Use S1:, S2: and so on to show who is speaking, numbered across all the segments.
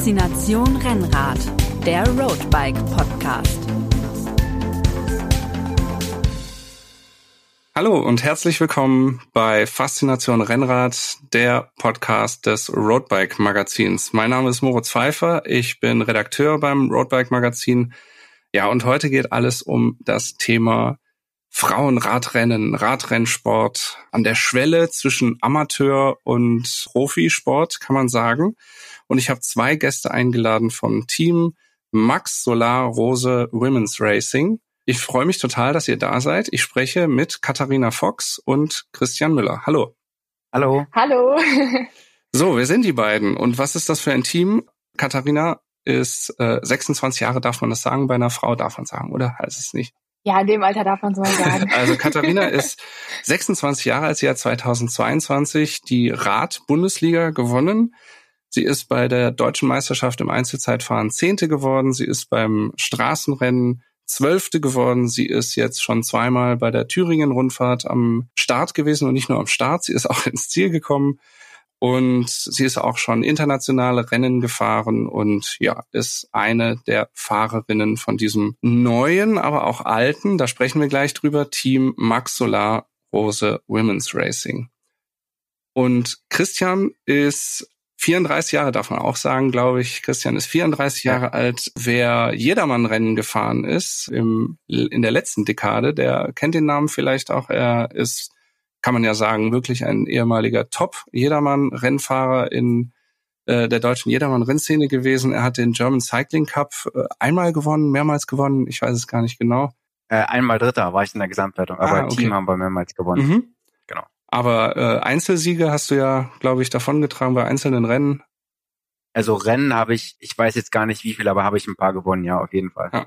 S1: Faszination Rennrad, der Roadbike Podcast.
S2: Hallo und herzlich willkommen bei Faszination Rennrad, der Podcast des Roadbike Magazins. Mein Name ist Moritz Pfeiffer, ich bin Redakteur beim Roadbike Magazin. Ja, und heute geht alles um das Thema Frauenradrennen, Radrennsport an der Schwelle zwischen Amateur und Profisport, kann man sagen. Und ich habe zwei Gäste eingeladen vom Team Max Solar Rose Women's Racing. Ich freue mich total, dass ihr da seid. Ich spreche mit Katharina Fox und Christian Müller. Hallo.
S3: Hallo.
S4: Hallo.
S2: so, wer sind die beiden und was ist das für ein Team? Katharina ist äh, 26 Jahre, darf man das sagen? Bei einer Frau darf man sagen, oder? Heißt es nicht?
S4: Ja, in dem Alter darf man so mal sagen.
S2: also Katharina ist 26 Jahre alt. Sie hat 2022 die Rad-Bundesliga gewonnen. Sie ist bei der deutschen Meisterschaft im Einzelzeitfahren Zehnte geworden. Sie ist beim Straßenrennen Zwölfte geworden. Sie ist jetzt schon zweimal bei der Thüringen-Rundfahrt am Start gewesen und nicht nur am Start. Sie ist auch ins Ziel gekommen. Und sie ist auch schon internationale Rennen gefahren und ja, ist eine der Fahrerinnen von diesem neuen, aber auch alten, da sprechen wir gleich drüber, Team Max Solar Rose Women's Racing. Und Christian ist 34 Jahre, darf man auch sagen, glaube ich. Christian ist 34 Jahre alt. Wer Jedermann-Rennen gefahren ist im, in der letzten Dekade, der kennt den Namen vielleicht auch. Er ist kann man ja sagen, wirklich ein ehemaliger Top-Jedermann-Rennfahrer in äh, der deutschen Jedermann-Rennszene gewesen. Er hat den German Cycling Cup äh, einmal gewonnen, mehrmals gewonnen, ich weiß es gar nicht genau.
S3: Äh, einmal Dritter war ich in der Gesamtwertung, aber ah, okay. Team haben wir mehrmals gewonnen.
S2: Mhm. Aber äh, Einzelsiege hast du ja, glaube ich, davongetragen bei einzelnen Rennen.
S3: Also Rennen habe ich, ich weiß jetzt gar nicht wie viel, aber habe ich ein paar gewonnen, ja, auf jeden Fall. Ja.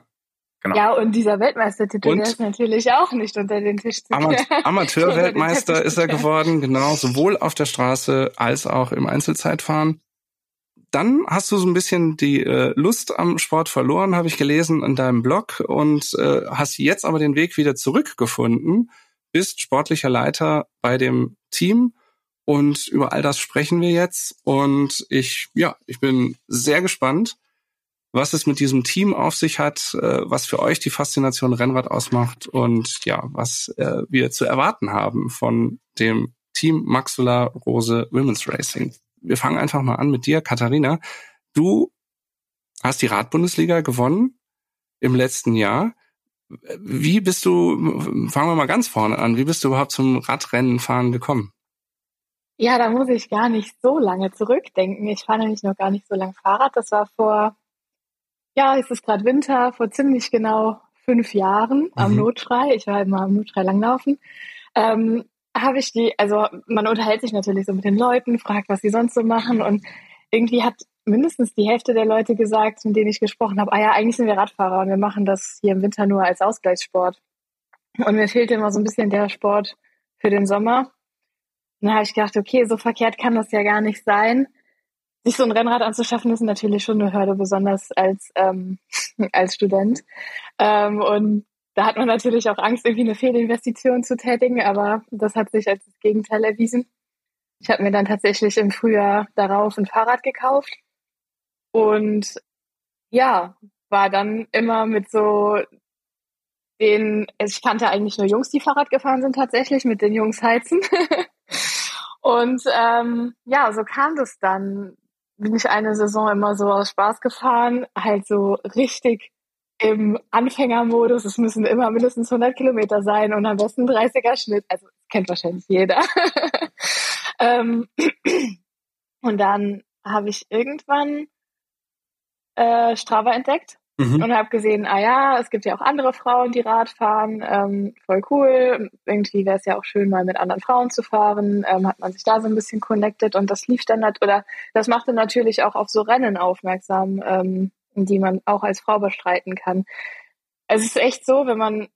S4: Genau. Ja, und dieser Weltmeistertitel, und der ist natürlich auch nicht unter den Tisch zu
S2: Ama Amateurweltmeister ist er geworden, genau, sowohl auf der Straße als auch im Einzelzeitfahren. Dann hast du so ein bisschen die äh, Lust am Sport verloren, habe ich gelesen in deinem Blog, und äh, hast jetzt aber den Weg wieder zurückgefunden, bist sportlicher Leiter bei dem Team und über all das sprechen wir jetzt. Und ich, ja, ich bin sehr gespannt was es mit diesem Team auf sich hat, äh, was für euch die Faszination Rennrad ausmacht und ja, was äh, wir zu erwarten haben von dem Team Maxula Rose Women's Racing. Wir fangen einfach mal an mit dir, Katharina. Du hast die Radbundesliga gewonnen im letzten Jahr. Wie bist du, fangen wir mal ganz vorne an, wie bist du überhaupt zum Radrennenfahren gekommen?
S4: Ja, da muss ich gar nicht so lange zurückdenken. Ich fahre nämlich noch gar nicht so lange Fahrrad. Das war vor ja, es ist gerade Winter, vor ziemlich genau fünf Jahren am mhm. Notschrei. Ich war halt mal am Notschrei langlaufen. Ähm, habe ich die, also man unterhält sich natürlich so mit den Leuten, fragt, was sie sonst so machen und irgendwie hat mindestens die Hälfte der Leute gesagt, mit denen ich gesprochen habe, ah ja, eigentlich sind wir Radfahrer und wir machen das hier im Winter nur als Ausgleichssport. Und mir fehlte immer so ein bisschen der Sport für den Sommer. Und dann habe ich gedacht, okay, so verkehrt kann das ja gar nicht sein sich so ein Rennrad anzuschaffen, ist natürlich schon eine Hürde, besonders als, ähm, als Student. Ähm, und da hat man natürlich auch Angst, irgendwie eine Fehlinvestition zu tätigen, aber das hat sich als das Gegenteil erwiesen. Ich habe mir dann tatsächlich im Frühjahr darauf ein Fahrrad gekauft und ja, war dann immer mit so den, ich kannte eigentlich nur Jungs, die Fahrrad gefahren sind tatsächlich, mit den Jungs heizen. und ähm, ja, so kam das dann bin ich eine Saison immer so aus Spaß gefahren, halt so richtig im Anfängermodus. Es müssen immer mindestens 100 Kilometer sein und am besten 30er Schnitt. Also kennt wahrscheinlich jeder. ähm, und dann habe ich irgendwann äh, Strava entdeckt Mhm. Und habe gesehen, ah ja, es gibt ja auch andere Frauen, die Rad fahren, ähm, voll cool. Irgendwie wäre es ja auch schön, mal mit anderen Frauen zu fahren. Ähm, hat man sich da so ein bisschen connected und das lief dann, oder das machte natürlich auch auf so Rennen aufmerksam, ähm, die man auch als Frau bestreiten kann. Es ist echt so, wenn man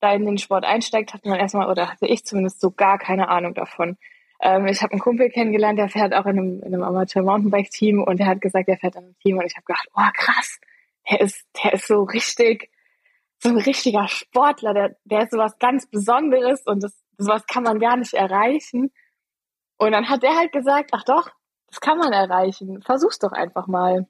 S4: da in den Sport einsteigt, hat man erstmal, oder hatte ich zumindest so gar keine Ahnung davon. Ähm, ich habe einen Kumpel kennengelernt, der fährt auch in einem, in einem Amateur-Mountainbike-Team und der hat gesagt, er fährt in einem Team und ich habe gedacht, oh krass, der ist, der ist so richtig, so ein richtiger Sportler, der, der ist so was ganz Besonderes und das, sowas kann man gar nicht erreichen. Und dann hat er halt gesagt, ach doch, das kann man erreichen. Versuch's doch einfach mal.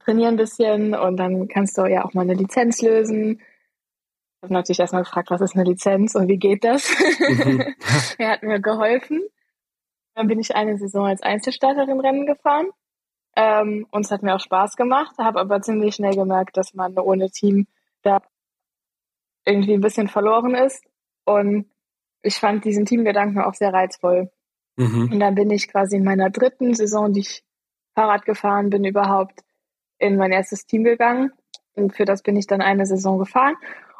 S4: Trainier ein bisschen und dann kannst du ja auch mal eine Lizenz lösen. Ich habe natürlich erstmal gefragt, was ist eine Lizenz und wie geht das? Mhm. er hat mir geholfen. Dann bin ich eine Saison als Einzelstarterin Rennen gefahren. Ähm, und es hat mir auch Spaß gemacht, habe aber ziemlich schnell gemerkt, dass man ohne Team da irgendwie ein bisschen verloren ist. Und ich fand diesen Teamgedanken auch sehr reizvoll. Mhm. Und dann bin ich quasi in meiner dritten Saison, die ich Fahrrad gefahren bin, überhaupt in mein erstes Team gegangen. Und für das bin ich dann eine Saison gefahren.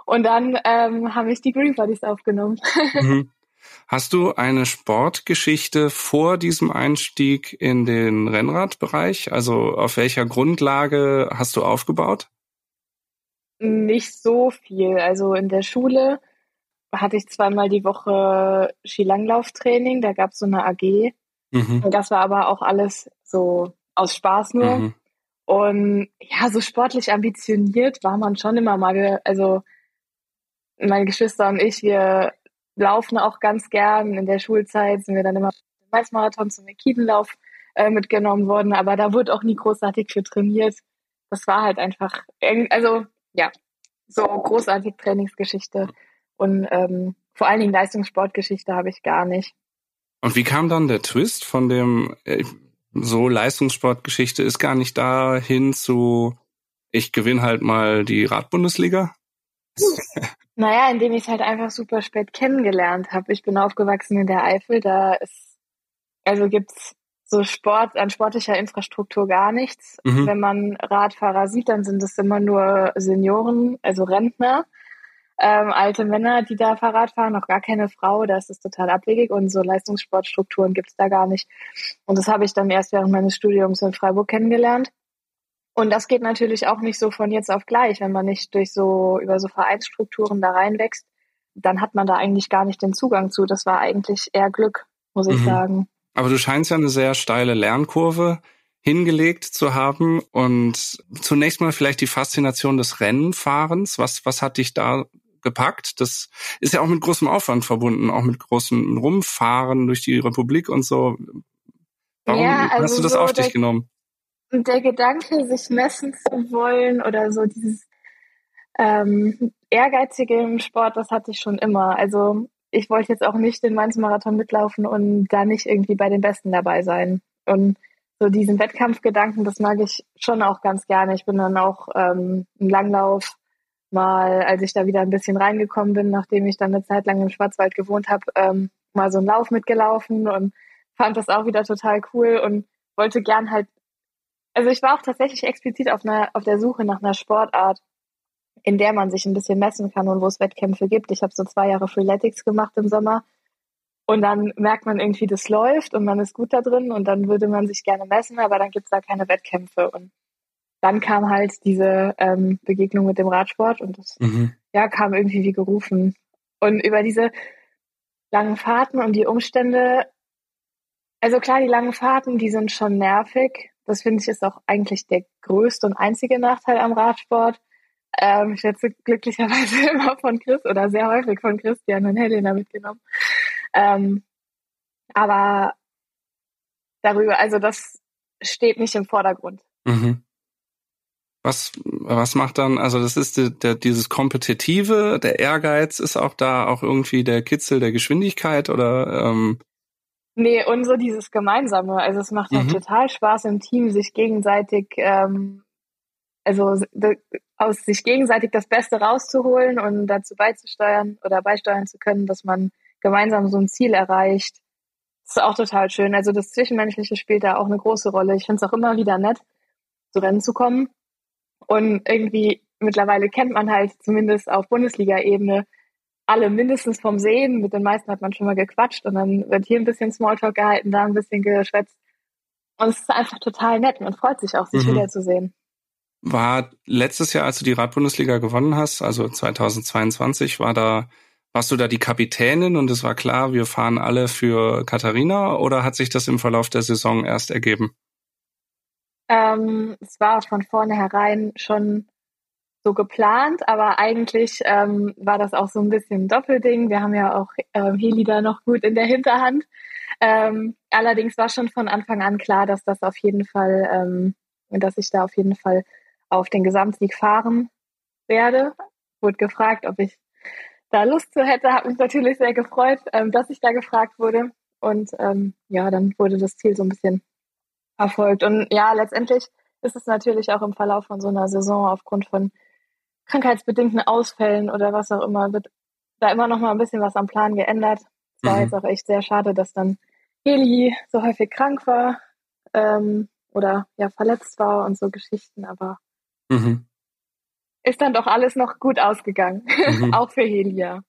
S4: Und dann ähm, habe ich die Green Buddies aufgenommen.
S2: Mhm. Hast du eine Sportgeschichte vor diesem Einstieg in den Rennradbereich? Also auf welcher Grundlage hast du aufgebaut?
S4: Nicht so viel. Also in der Schule hatte ich zweimal die Woche Skilanglauftraining, da gab es so eine AG. Mhm. Und das war aber auch alles so aus Spaß nur. Mhm. Und ja, so sportlich ambitioniert war man schon immer mal. Also meine Geschwister und ich, wir laufen auch ganz gern. In der Schulzeit sind wir dann immer im Mainz-Marathon zum Ekidenlauf äh, mitgenommen worden, aber da wurde auch nie großartig für trainiert. Das war halt einfach, also ja, so großartig Trainingsgeschichte. Und ähm, vor allen Dingen Leistungssportgeschichte habe ich gar nicht.
S2: Und wie kam dann der Twist von dem, äh, so Leistungssportgeschichte ist gar nicht da hin zu, ich gewinne halt mal die Radbundesliga?
S4: naja, indem ich es halt einfach super spät kennengelernt habe. Ich bin aufgewachsen in der Eifel, da ist, also gibt's so Sport, an sportlicher Infrastruktur gar nichts. Mhm. Wenn man Radfahrer sieht, dann sind es immer nur Senioren, also Rentner ähm, alte Männer, die da Fahrrad fahren, noch gar keine Frau, das ist total abwegig und so Leistungssportstrukturen gibt es da gar nicht. Und das habe ich dann erst während meines Studiums in Freiburg kennengelernt. Und das geht natürlich auch nicht so von jetzt auf gleich, wenn man nicht durch so über so Vereinsstrukturen da reinwächst, dann hat man da eigentlich gar nicht den Zugang zu. Das war eigentlich eher Glück, muss ich mhm. sagen.
S2: Aber du scheinst ja eine sehr steile Lernkurve hingelegt zu haben und zunächst mal vielleicht die Faszination des Rennenfahrens. Was, was hat dich da gepackt. Das ist ja auch mit großem Aufwand verbunden, auch mit großem Rumfahren durch die Republik und so. Warum ja, also hast du das so auf dich genommen?
S4: Der Gedanke, sich messen zu wollen oder so dieses ähm, Ehrgeizige im Sport, das hatte ich schon immer. Also ich wollte jetzt auch nicht den Mainz-Marathon mitlaufen und da nicht irgendwie bei den Besten dabei sein. Und so diesen Wettkampfgedanken, das mag ich schon auch ganz gerne. Ich bin dann auch ähm, im Langlauf mal, als ich da wieder ein bisschen reingekommen bin, nachdem ich dann eine Zeit lang im Schwarzwald gewohnt habe, ähm, mal so einen Lauf mitgelaufen und fand das auch wieder total cool und wollte gern halt, also ich war auch tatsächlich explizit auf, einer, auf der Suche nach einer Sportart, in der man sich ein bisschen messen kann und wo es Wettkämpfe gibt. Ich habe so zwei Jahre Freeletics gemacht im Sommer und dann merkt man irgendwie, das läuft und man ist gut da drin und dann würde man sich gerne messen, aber dann gibt's da keine Wettkämpfe und dann kam halt diese ähm, Begegnung mit dem Radsport und das mhm. ja, kam irgendwie wie gerufen. Und über diese langen Fahrten und die Umstände, also klar, die langen Fahrten, die sind schon nervig. Das finde ich ist auch eigentlich der größte und einzige Nachteil am Radsport. Ähm, ich werde glücklicherweise immer von Chris oder sehr häufig von Christian und Helena mitgenommen. Ähm, aber darüber, also das steht nicht im Vordergrund. Mhm.
S2: Was, was macht dann, also das ist der, der, dieses Kompetitive, der Ehrgeiz ist auch da auch irgendwie der Kitzel der Geschwindigkeit oder ähm
S4: Nee, und so dieses Gemeinsame. Also es macht halt mhm. total Spaß im Team, sich gegenseitig, ähm, also aus sich gegenseitig das Beste rauszuholen und dazu beizusteuern oder beisteuern zu können, dass man gemeinsam so ein Ziel erreicht. Das ist auch total schön. Also das Zwischenmenschliche spielt da auch eine große Rolle. Ich finde es auch immer wieder nett, zu Rennen zu kommen und irgendwie mittlerweile kennt man halt zumindest auf Bundesliga-Ebene alle mindestens vom Sehen. Mit den meisten hat man schon mal gequatscht und dann wird hier ein bisschen Smalltalk gehalten, da ein bisschen geschwätzt. Und es ist einfach total nett. Man freut sich auch, sich mhm. wiederzusehen.
S2: War letztes Jahr, als du die Radbundesliga gewonnen hast, also 2022, war da, warst du da die Kapitänin und es war klar, wir fahren alle für Katharina oder hat sich das im Verlauf der Saison erst ergeben?
S4: Ähm, es war von vornherein schon so geplant, aber eigentlich ähm, war das auch so ein bisschen ein Doppelding. Wir haben ja auch ähm, Heli da noch gut in der Hinterhand. Ähm, allerdings war schon von Anfang an klar, dass das auf jeden Fall, ähm, dass ich da auf jeden Fall auf den Gesamtsieg fahren werde. Wurde gefragt, ob ich da Lust zu hätte, hat mich natürlich sehr gefreut, ähm, dass ich da gefragt wurde. Und ähm, ja, dann wurde das Ziel so ein bisschen erfolgt. Und ja, letztendlich ist es natürlich auch im Verlauf von so einer Saison aufgrund von krankheitsbedingten Ausfällen oder was auch immer, wird da immer noch mal ein bisschen was am Plan geändert. Es war mhm. jetzt auch echt sehr schade, dass dann Heli so häufig krank war ähm, oder ja verletzt war und so Geschichten, aber mhm. ist dann doch alles noch gut ausgegangen, mhm. auch für Helia.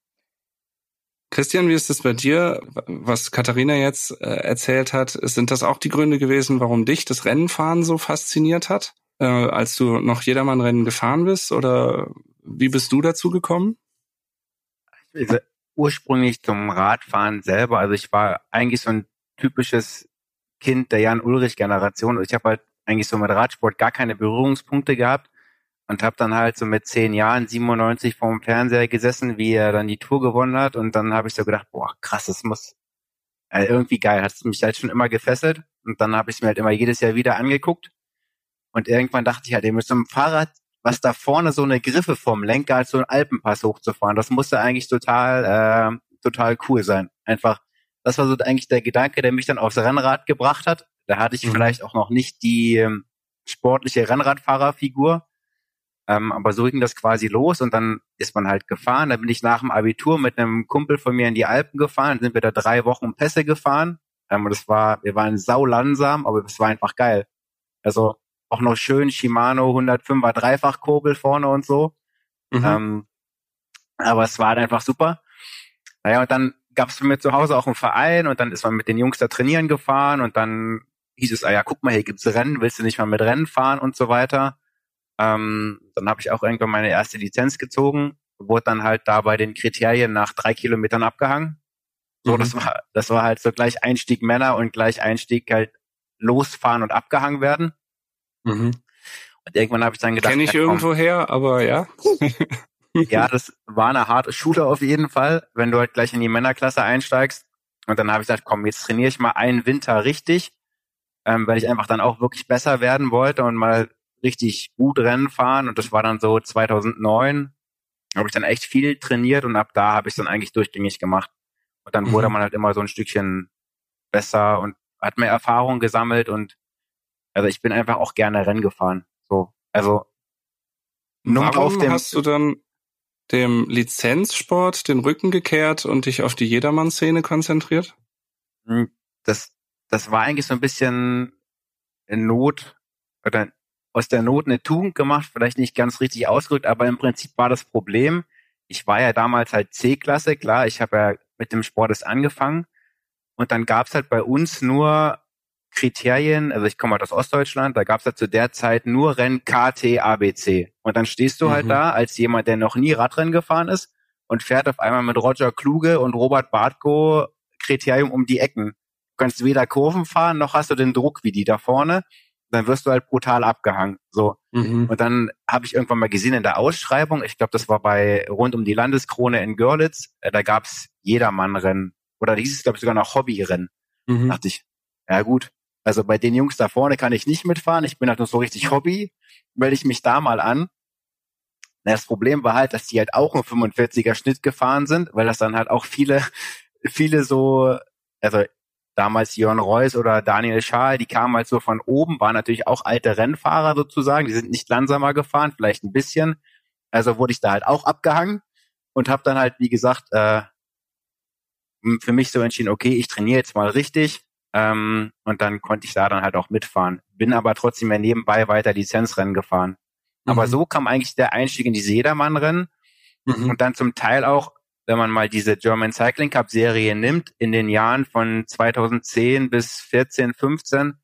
S2: Christian, wie ist es bei dir? Was Katharina jetzt äh, erzählt hat, sind das auch die Gründe gewesen, warum dich das Rennenfahren so fasziniert hat, äh, als du noch Jedermann-Rennen gefahren bist? Oder wie bist du dazu gekommen?
S3: Also ursprünglich zum Radfahren selber. Also ich war eigentlich so ein typisches Kind der Jan-Ulrich-Generation. Ich habe halt eigentlich so mit Radsport gar keine Berührungspunkte gehabt und habe dann halt so mit zehn Jahren 97 vorm Fernseher gesessen, wie er dann die Tour gewonnen hat und dann habe ich so gedacht, boah, krass, das muss äh, irgendwie geil, hat mich halt schon immer gefesselt und dann habe ich es mir halt immer jedes Jahr wieder angeguckt und irgendwann dachte ich halt, ihr müsst dem Fahrrad, was da vorne so eine Griffe vom Lenker als so einen Alpenpass hochzufahren, das musste eigentlich total äh, total cool sein. Einfach, das war so eigentlich der Gedanke, der mich dann aufs Rennrad gebracht hat. Da hatte ich mhm. vielleicht auch noch nicht die ähm, sportliche Rennradfahrerfigur, ähm, aber so ging das quasi los und dann ist man halt gefahren. Da bin ich nach dem Abitur mit einem Kumpel von mir in die Alpen gefahren, sind wir da drei Wochen Pässe gefahren. Ähm, und das war, wir waren sau langsam, aber es war einfach geil. Also auch noch schön Shimano 105er Dreifachkurbel vorne und so. Mhm. Ähm, aber es war halt einfach super. Naja, und dann gab es für mich zu Hause auch einen Verein und dann ist man mit den Jungs da trainieren gefahren und dann hieß es, ah ja, guck mal, hier gibt's Rennen, willst du nicht mal mit Rennen fahren und so weiter. Ähm, dann habe ich auch irgendwann meine erste Lizenz gezogen, wurde dann halt da bei den Kriterien nach drei Kilometern abgehangen. So, mhm. das war, das war halt so gleich Einstieg Männer und gleich Einstieg halt losfahren und abgehangen werden. Mhm. Und irgendwann habe ich dann gedacht,
S2: kenne ich ja, irgendwo her, aber ja.
S3: ja, das war eine harte Schule auf jeden Fall, wenn du halt gleich in die Männerklasse einsteigst. Und dann habe ich gesagt, komm, jetzt trainiere ich mal einen Winter richtig, ähm, weil ich einfach dann auch wirklich besser werden wollte und mal richtig gut Rennen fahren und das war dann so 2009, habe ich dann echt viel trainiert und ab da habe ich dann eigentlich durchgängig gemacht. Und dann mhm. wurde man halt immer so ein Stückchen besser und hat mehr Erfahrung gesammelt und also ich bin einfach auch gerne Rennen gefahren. So, also
S2: Warum auf dem hast du dann dem Lizenzsport den Rücken gekehrt und dich auf die Jedermann-Szene konzentriert?
S3: Hm, das, das war eigentlich so ein bisschen in Not oder aus der Not eine Tugend gemacht, vielleicht nicht ganz richtig ausgedrückt, aber im Prinzip war das Problem, ich war ja damals halt C-Klasse, klar, ich habe ja mit dem Sport erst angefangen und dann gab's halt bei uns nur Kriterien, also ich komme halt aus Ostdeutschland, da gab's halt zu der Zeit nur Rennen KT, ABC. Und dann stehst du halt mhm. da als jemand, der noch nie Radrennen gefahren ist und fährt auf einmal mit Roger Kluge und Robert Bartko Kriterium um die Ecken. Du kannst weder Kurven fahren, noch hast du den Druck wie die da vorne dann wirst du halt brutal abgehangen. So. Mhm. Und dann habe ich irgendwann mal gesehen in der Ausschreibung, ich glaube, das war bei rund um die Landeskrone in Görlitz, äh, da gab's Jedermannrennen. Oder hieß es, glaube ich, sogar noch Hobbyrennen. Mhm. dachte ich, ja gut, also bei den Jungs da vorne kann ich nicht mitfahren, ich bin halt nur so richtig Hobby, melde ich mich da mal an. Das Problem war halt, dass die halt auch einen 45er Schnitt gefahren sind, weil das dann halt auch viele, viele so, also damals Jörn Reus oder Daniel Schaal, die kamen halt so von oben, waren natürlich auch alte Rennfahrer sozusagen, die sind nicht langsamer gefahren, vielleicht ein bisschen. Also wurde ich da halt auch abgehangen und habe dann halt, wie gesagt, äh, für mich so entschieden, okay, ich trainiere jetzt mal richtig ähm, und dann konnte ich da dann halt auch mitfahren. Bin aber trotzdem mehr nebenbei weiter Lizenzrennen gefahren. Mhm. Aber so kam eigentlich der Einstieg in diese Jedermann-Rennen mhm. und dann zum Teil auch wenn man mal diese German Cycling Cup Serie nimmt, in den Jahren von 2010 bis 14, 15,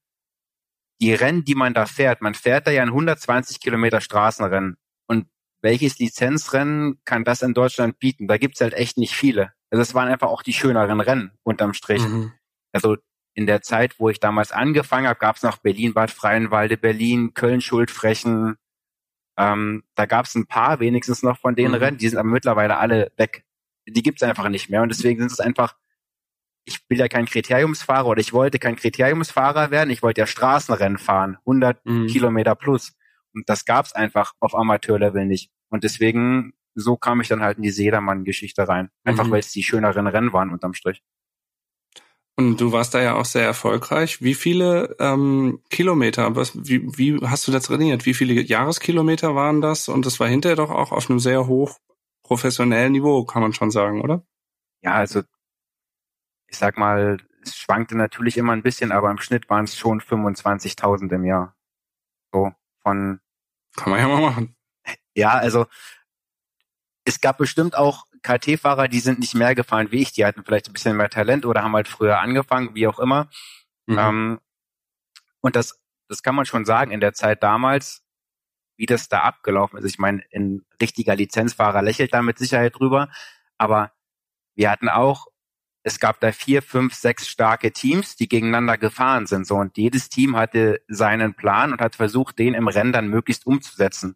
S3: die Rennen, die man da fährt, man fährt da ja ein 120 Kilometer Straßenrennen. Und welches Lizenzrennen kann das in Deutschland bieten? Da gibt's halt echt nicht viele. Also es waren einfach auch die schöneren Rennen unterm Strich. Mhm. Also in der Zeit, wo ich damals angefangen habe, gab's noch Berlin-Bad Freienwalde, Berlin, Köln-Schuldfrechen, Ähm, da gab es ein paar wenigstens noch von den mhm. Rennen, die sind aber mittlerweile alle weg. Die gibt's einfach nicht mehr und deswegen sind es einfach, ich will ja kein Kriteriumsfahrer oder ich wollte kein Kriteriumsfahrer werden, ich wollte ja Straßenrennen fahren, 100 mhm. Kilometer plus. Und das gab's einfach auf Amateurlevel nicht. Und deswegen, so kam ich dann halt in die Sedermann-Geschichte rein. Einfach mhm. weil es die schöneren Rennen waren unterm Strich.
S2: Und du warst da ja auch sehr erfolgreich. Wie viele ähm, Kilometer, was, wie, wie hast du das trainiert? Wie viele Jahreskilometer waren das? Und das war hinterher doch auch auf einem sehr hoch professionellen Niveau, kann man schon sagen, oder?
S3: Ja, also ich sag mal, es schwankte natürlich immer ein bisschen, aber im Schnitt waren es schon 25.000 im Jahr. So von.
S2: Kann man ja mal machen.
S3: Ja, also es gab bestimmt auch KT-Fahrer, die sind nicht mehr gefahren wie ich, die hatten vielleicht ein bisschen mehr Talent oder haben halt früher angefangen, wie auch immer. Mhm. Ähm, und das, das kann man schon sagen, in der Zeit damals, wie das da abgelaufen ist. Ich meine, ein richtiger Lizenzfahrer lächelt da mit Sicherheit drüber, aber wir hatten auch, es gab da vier, fünf, sechs starke Teams, die gegeneinander gefahren sind, so, und jedes Team hatte seinen Plan und hat versucht, den im Rennen dann möglichst umzusetzen.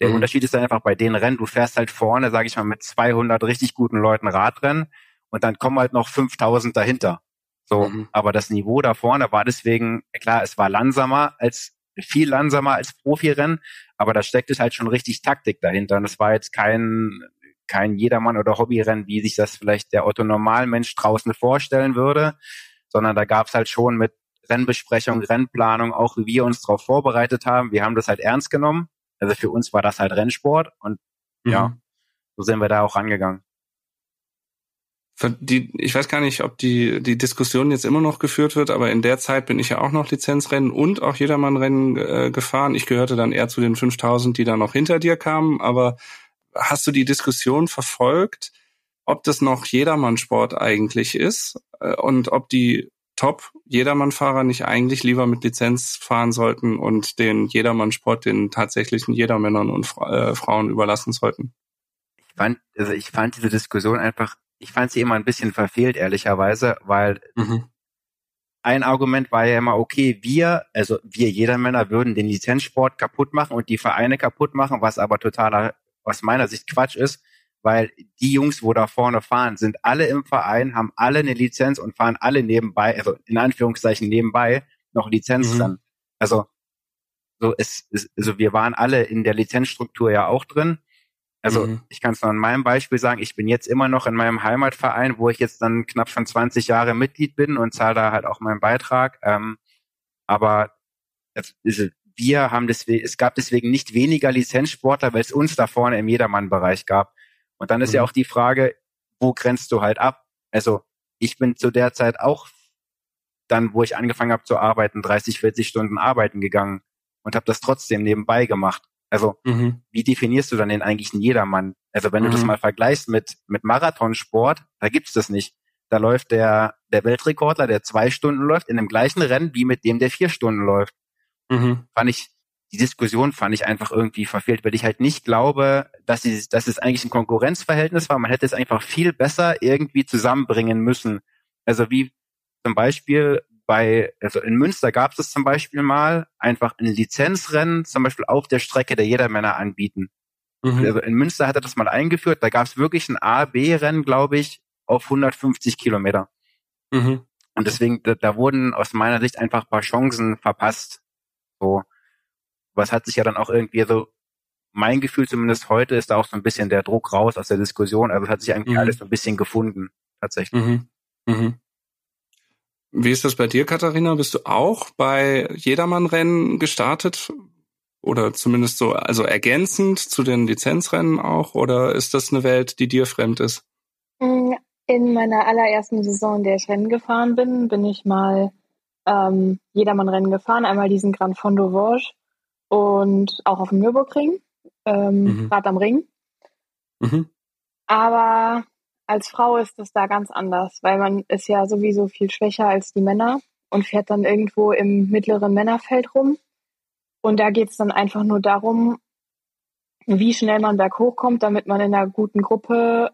S3: Der mhm. Unterschied ist einfach bei den Rennen, du fährst halt vorne, sage ich mal, mit 200 richtig guten Leuten Radrennen und dann kommen halt noch 5000 dahinter. So, mhm. aber das Niveau da vorne war deswegen, klar, es war langsamer als, viel langsamer als Profirennen, aber da steckt es halt schon richtig Taktik dahinter. Und es war jetzt kein, kein Jedermann oder Hobbyrennen, wie sich das vielleicht der Otto Normalmensch draußen vorstellen würde, sondern da gab es halt schon mit Rennbesprechung, Rennplanung, auch wie wir uns darauf vorbereitet haben. Wir haben das halt ernst genommen also für uns war das halt Rennsport und mhm. ja, so sind wir da auch rangegangen.
S2: Die, ich weiß gar nicht, ob die, die Diskussion jetzt immer noch geführt wird, aber in der Zeit bin ich ja auch noch Lizenzrennen und auch Jedermannrennen äh, gefahren. Ich gehörte dann eher zu den 5000, die da noch hinter dir kamen. Aber hast du die Diskussion verfolgt, ob das noch Jedermannsport eigentlich ist äh, und ob die Top Jedermann-Fahrer nicht eigentlich lieber mit Lizenz fahren sollten und den Jedermann-Sport den tatsächlichen Jedermännern und äh, Frauen überlassen sollten.
S3: Ich fand, also ich fand diese Diskussion einfach, ich fand sie immer ein bisschen verfehlt, ehrlicherweise, weil mhm. ein Argument war ja immer, okay, wir, also wir Jedermänner würden den Lizenzsport kaputt machen und die Vereine kaputt machen, was aber totaler, aus meiner Sicht Quatsch ist, weil die Jungs, wo da vorne fahren, sind alle im Verein, haben alle eine Lizenz und fahren alle nebenbei, also in Anführungszeichen nebenbei noch Lizenz mhm. dann. Also so es, es, also wir waren alle in der Lizenzstruktur ja auch drin. Also mhm. ich kann es noch an meinem Beispiel sagen, ich bin jetzt immer noch in meinem Heimatverein, wo ich jetzt dann knapp schon 20 Jahre Mitglied bin und zahle da halt auch meinen Beitrag. Ähm, aber es, wir haben deswegen, es gab deswegen nicht weniger Lizenzsportler, weil es uns da vorne im Jedermann-Bereich gab. Und dann ist mhm. ja auch die Frage, wo grenzt du halt ab? Also ich bin zu der Zeit auch dann, wo ich angefangen habe zu arbeiten, 30, 40 Stunden arbeiten gegangen und habe das trotzdem nebenbei gemacht. Also mhm. wie definierst du dann den eigentlichen Jedermann? Also wenn mhm. du das mhm. mal vergleichst mit, mit Marathonsport, da gibt's das nicht. Da läuft der, der Weltrekordler, der zwei Stunden läuft, in dem gleichen Rennen wie mit dem, der vier Stunden läuft. Mhm. Fand ich die Diskussion fand ich einfach irgendwie verfehlt, weil ich halt nicht glaube, dass, sie, dass es eigentlich ein Konkurrenzverhältnis war. Man hätte es einfach viel besser irgendwie zusammenbringen müssen. Also wie zum Beispiel bei, also in Münster gab es zum Beispiel mal einfach ein Lizenzrennen, zum Beispiel auf der Strecke der Jedermänner anbieten. Mhm. Also in Münster hat er das mal eingeführt, da gab es wirklich ein A-B-Rennen, glaube ich, auf 150 Kilometer. Mhm. Und deswegen, da, da, wurden aus meiner Sicht einfach ein paar Chancen verpasst. So. Was hat sich ja dann auch irgendwie so, mein Gefühl zumindest heute ist da auch so ein bisschen der Druck raus aus der Diskussion. Also es hat sich eigentlich mhm. alles so ein bisschen gefunden, tatsächlich. Mhm. Mhm.
S2: Wie ist das bei dir, Katharina? Bist du auch bei Jedermann-Rennen gestartet? Oder zumindest so, also ergänzend zu den Lizenzrennen auch? Oder ist das eine Welt, die dir fremd ist?
S4: In meiner allerersten Saison, in der ich Rennen gefahren bin, bin ich mal ähm, Jedermann-Rennen gefahren. Einmal diesen Grand Fondo Vosges und auch auf dem Nürburgring, ähm, mhm. Rad am Ring. Mhm. Aber als Frau ist es da ganz anders, weil man ist ja sowieso viel schwächer als die Männer und fährt dann irgendwo im mittleren Männerfeld rum. Und da geht es dann einfach nur darum, wie schnell man da hochkommt, damit man in einer guten Gruppe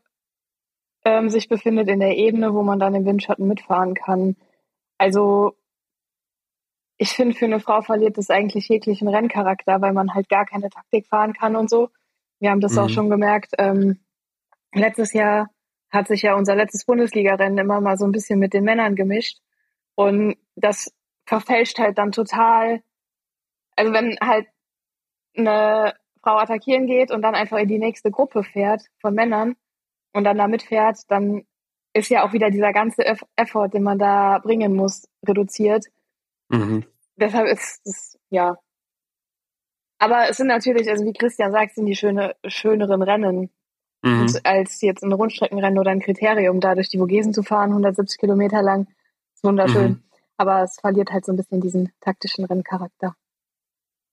S4: ähm, sich befindet in der Ebene, wo man dann im Windschatten mitfahren kann. Also ich finde, für eine Frau verliert das eigentlich jeglichen Renncharakter, weil man halt gar keine Taktik fahren kann und so. Wir haben das mhm. auch schon gemerkt. Ähm, letztes Jahr hat sich ja unser letztes Bundesligarennen immer mal so ein bisschen mit den Männern gemischt. Und das verfälscht halt dann total. Also wenn halt eine Frau attackieren geht und dann einfach in die nächste Gruppe fährt von Männern und dann da mitfährt, dann ist ja auch wieder dieser ganze Effort, den man da bringen muss, reduziert. Mhm. Deshalb ist es, ja. Aber es sind natürlich, also wie Christian sagt, sind die schöne, schöneren Rennen mhm. als jetzt ein Rundstreckenrennen oder ein Kriterium, da durch die Vogesen zu fahren, 170 Kilometer lang. Ist wunderschön. Mhm. Aber es verliert halt so ein bisschen diesen taktischen Renncharakter.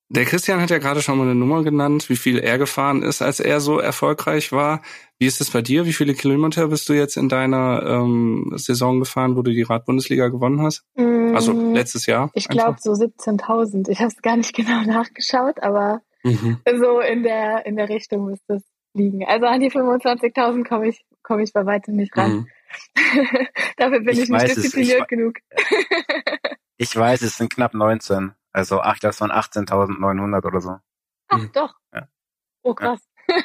S2: Der Christian hat ja gerade schon mal eine Nummer genannt, wie viel er gefahren ist, als er so erfolgreich war. Wie ist es bei dir? Wie viele Kilometer bist du jetzt in deiner ähm, Saison gefahren, wo du die Radbundesliga gewonnen hast? Mm, also letztes Jahr?
S4: Ich glaube so 17.000. Ich habe es gar nicht genau nachgeschaut, aber mhm. so in der in der Richtung müsste es liegen. Also an die 25.000 komme ich komme ich bei weitem nicht ran. Mhm. Dafür bin ich, ich nicht diszipliniert es, genug.
S3: ich weiß, es sind knapp 19. Also ach, das waren 18.900 oder so.
S4: Ach mhm. doch. Ja. Oh krass. Ja.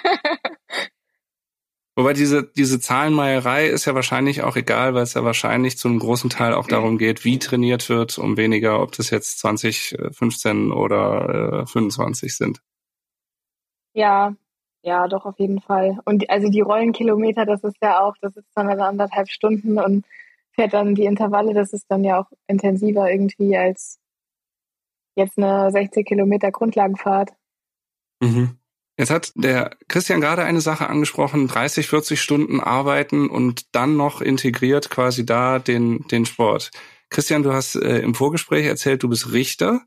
S2: Wobei diese, diese Zahlenmeierei ist ja wahrscheinlich auch egal, weil es ja wahrscheinlich zu einem großen Teil auch darum geht, wie trainiert wird, um weniger, ob das jetzt 20, 15 oder äh, 25 sind.
S4: Ja, ja, doch auf jeden Fall. Und also die Rollenkilometer, das ist ja auch, das ist dann also anderthalb Stunden und fährt dann die Intervalle, das ist dann ja auch intensiver irgendwie als jetzt eine 60 Kilometer Grundlagenfahrt.
S2: Mhm. Jetzt hat der Christian gerade eine Sache angesprochen, 30, 40 Stunden arbeiten und dann noch integriert quasi da den, den Sport. Christian, du hast äh, im Vorgespräch erzählt, du bist Richter.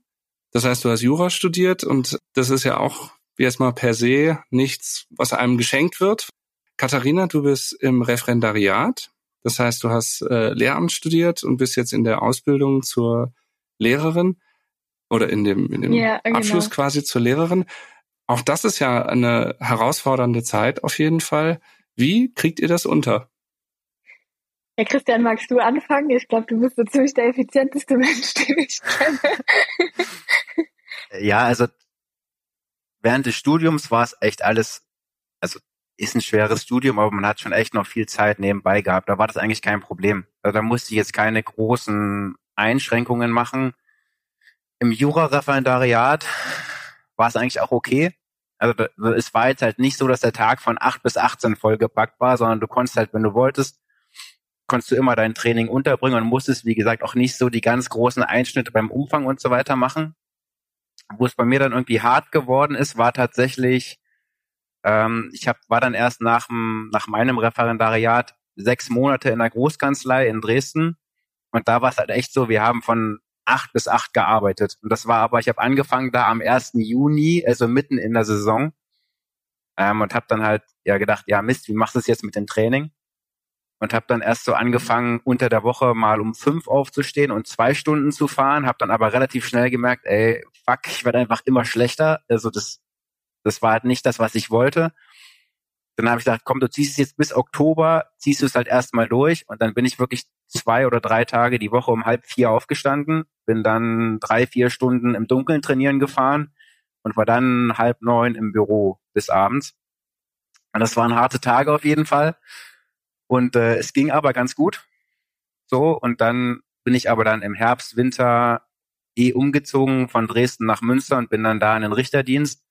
S2: Das heißt, du hast Jura studiert und das ist ja auch wie erstmal per se nichts, was einem geschenkt wird. Katharina, du bist im Referendariat. Das heißt, du hast äh, Lehramt studiert und bist jetzt in der Ausbildung zur Lehrerin oder in dem, in dem ja, genau. Abschluss quasi zur Lehrerin. Auch das ist ja eine herausfordernde Zeit auf jeden Fall. Wie kriegt ihr das unter?
S4: Ja, Christian, magst du anfangen? Ich glaube, du bist so ziemlich der effizienteste Mensch, den ich kenne.
S3: ja, also während des Studiums war es echt alles, also ist ein schweres Studium, aber man hat schon echt noch viel Zeit nebenbei gehabt. Da war das eigentlich kein Problem. Also da musste ich jetzt keine großen Einschränkungen machen. Im Jura-Referendariat war es eigentlich auch okay. Also es war jetzt halt nicht so, dass der Tag von 8 bis 18 vollgepackt war, sondern du konntest halt, wenn du wolltest, konntest du immer dein Training unterbringen und musstest, wie gesagt, auch nicht so die ganz großen Einschnitte beim Umfang und so weiter machen. Wo es bei mir dann irgendwie hart geworden ist, war tatsächlich, ähm, ich hab, war dann erst nach, nach meinem Referendariat sechs Monate in der Großkanzlei in Dresden und da war es halt echt so, wir haben von acht bis acht gearbeitet. Und das war aber, ich habe angefangen da am 1. Juni, also mitten in der Saison. Ähm, und habe dann halt ja gedacht, ja Mist, wie machst du es jetzt mit dem Training? Und habe dann erst so angefangen, unter der Woche mal um fünf aufzustehen und zwei Stunden zu fahren. Habe dann aber relativ schnell gemerkt, ey, fuck, ich werde einfach immer schlechter. Also das, das war halt nicht das, was ich wollte. Dann habe ich gedacht, komm, du ziehst es jetzt bis Oktober, ziehst du es halt erstmal durch. Und dann bin ich wirklich zwei oder drei Tage die Woche um halb vier aufgestanden, bin dann drei, vier Stunden im Dunkeln trainieren gefahren und war dann halb neun im Büro bis abends. Und das waren harte Tage auf jeden Fall. Und äh, es ging aber ganz gut. So, und dann bin ich aber dann im Herbst, Winter eh umgezogen von Dresden nach Münster und bin dann da in den Richterdienst.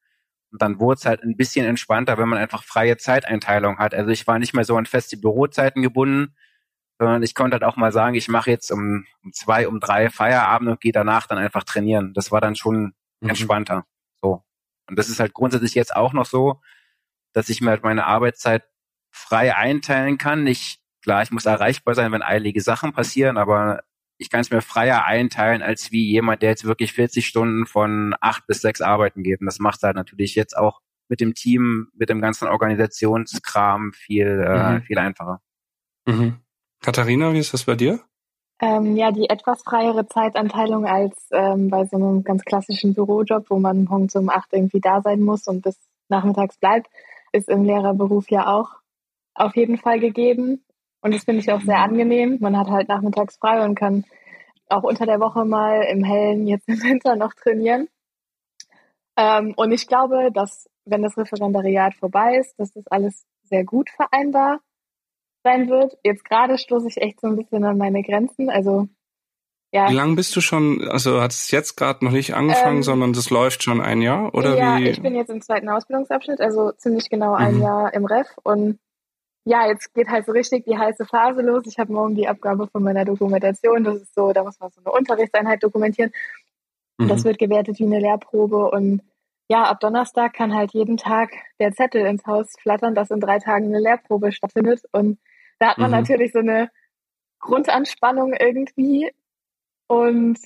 S3: Und dann wurde es halt ein bisschen entspannter, wenn man einfach freie Zeiteinteilung hat. Also ich war nicht mehr so an feste Bürozeiten gebunden, sondern ich konnte halt auch mal sagen, ich mache jetzt um, um zwei, um drei Feierabend und gehe danach dann einfach trainieren. Das war dann schon mhm. entspannter. So. Und das ist halt grundsätzlich jetzt auch noch so, dass ich mir halt meine Arbeitszeit frei einteilen kann. Ich, klar, ich muss erreichbar sein, wenn eilige Sachen passieren, aber ich kann es mir freier einteilen als wie jemand, der jetzt wirklich 40 Stunden von acht bis sechs arbeiten geht. Und das macht halt natürlich jetzt auch mit dem Team, mit dem ganzen Organisationskram viel, äh, mhm. viel einfacher.
S2: Mhm. Katharina, wie ist das bei dir?
S4: Ähm, ja, die etwas freiere Zeitanteilung als ähm, bei so einem ganz klassischen Bürojob, wo man morgens um acht irgendwie da sein muss und bis nachmittags bleibt, ist im Lehrerberuf ja auch auf jeden Fall gegeben. Und das finde ich auch sehr angenehm. Man hat halt nachmittags frei und kann auch unter der Woche mal im Hellen, jetzt im Winter noch trainieren. Ähm, und ich glaube, dass wenn das Referendariat vorbei ist, dass das alles sehr gut vereinbar sein wird. Jetzt gerade stoße ich echt so ein bisschen an meine Grenzen. Also
S2: ja. Wie lange bist du schon, also hat es jetzt gerade noch nicht angefangen, ähm, sondern das läuft schon ein Jahr, oder
S4: ja,
S2: wie?
S4: ich bin jetzt im zweiten Ausbildungsabschnitt, also ziemlich genau ein mhm. Jahr im Ref und ja, jetzt geht halt so richtig die heiße Phase los. Ich habe morgen die Abgabe von meiner Dokumentation. Das ist so, da muss man so eine Unterrichtseinheit dokumentieren. Mhm. Das wird gewertet wie eine Lehrprobe und ja, ab Donnerstag kann halt jeden Tag der Zettel ins Haus flattern, dass in drei Tagen eine Lehrprobe stattfindet. Und da hat man mhm. natürlich so eine Grundanspannung irgendwie und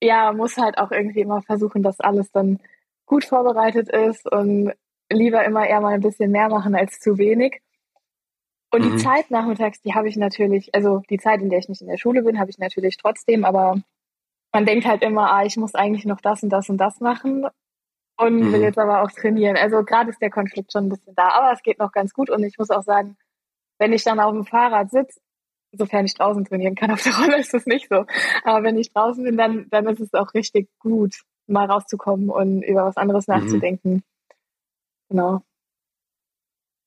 S4: ja, muss halt auch irgendwie immer versuchen, dass alles dann gut vorbereitet ist und lieber immer eher mal ein bisschen mehr machen als zu wenig. Und mhm. die Zeit nachmittags, die habe ich natürlich, also die Zeit, in der ich nicht in der Schule bin, habe ich natürlich trotzdem, aber man denkt halt immer, ah, ich muss eigentlich noch das und das und das machen und mhm. will jetzt aber auch trainieren. Also gerade ist der Konflikt schon ein bisschen da, aber es geht noch ganz gut und ich muss auch sagen, wenn ich dann auf dem Fahrrad sitze, sofern ich draußen trainieren kann, auf der Rolle ist das nicht so. Aber wenn ich draußen bin, dann, dann ist es auch richtig gut, mal rauszukommen und über was anderes mhm. nachzudenken. Genau.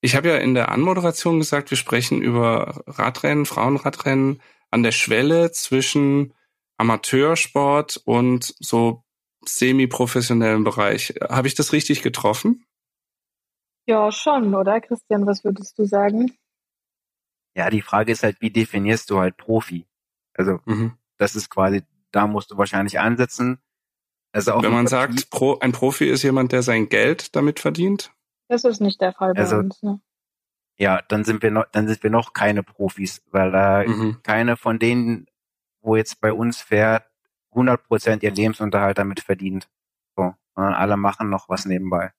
S2: Ich habe ja in der Anmoderation gesagt, wir sprechen über Radrennen, Frauenradrennen an der Schwelle zwischen Amateursport und so semi-professionellen Bereich. Habe ich das richtig getroffen?
S4: Ja, schon, oder? Christian, was würdest du sagen?
S3: Ja, die Frage ist halt, wie definierst du halt Profi? Also, mhm. das ist quasi, da musst du wahrscheinlich ansetzen.
S2: Also auch Wenn man sagt, Pro, ein Profi ist jemand, der sein Geld damit verdient?
S4: Das ist nicht der Fall bei also, uns. Ne?
S3: Ja, dann sind wir noch, dann sind wir noch keine Profis, weil da mhm. keine von denen, wo jetzt bei uns fährt, 100 Prozent ihr Lebensunterhalt damit verdient. So, alle machen noch was nebenbei.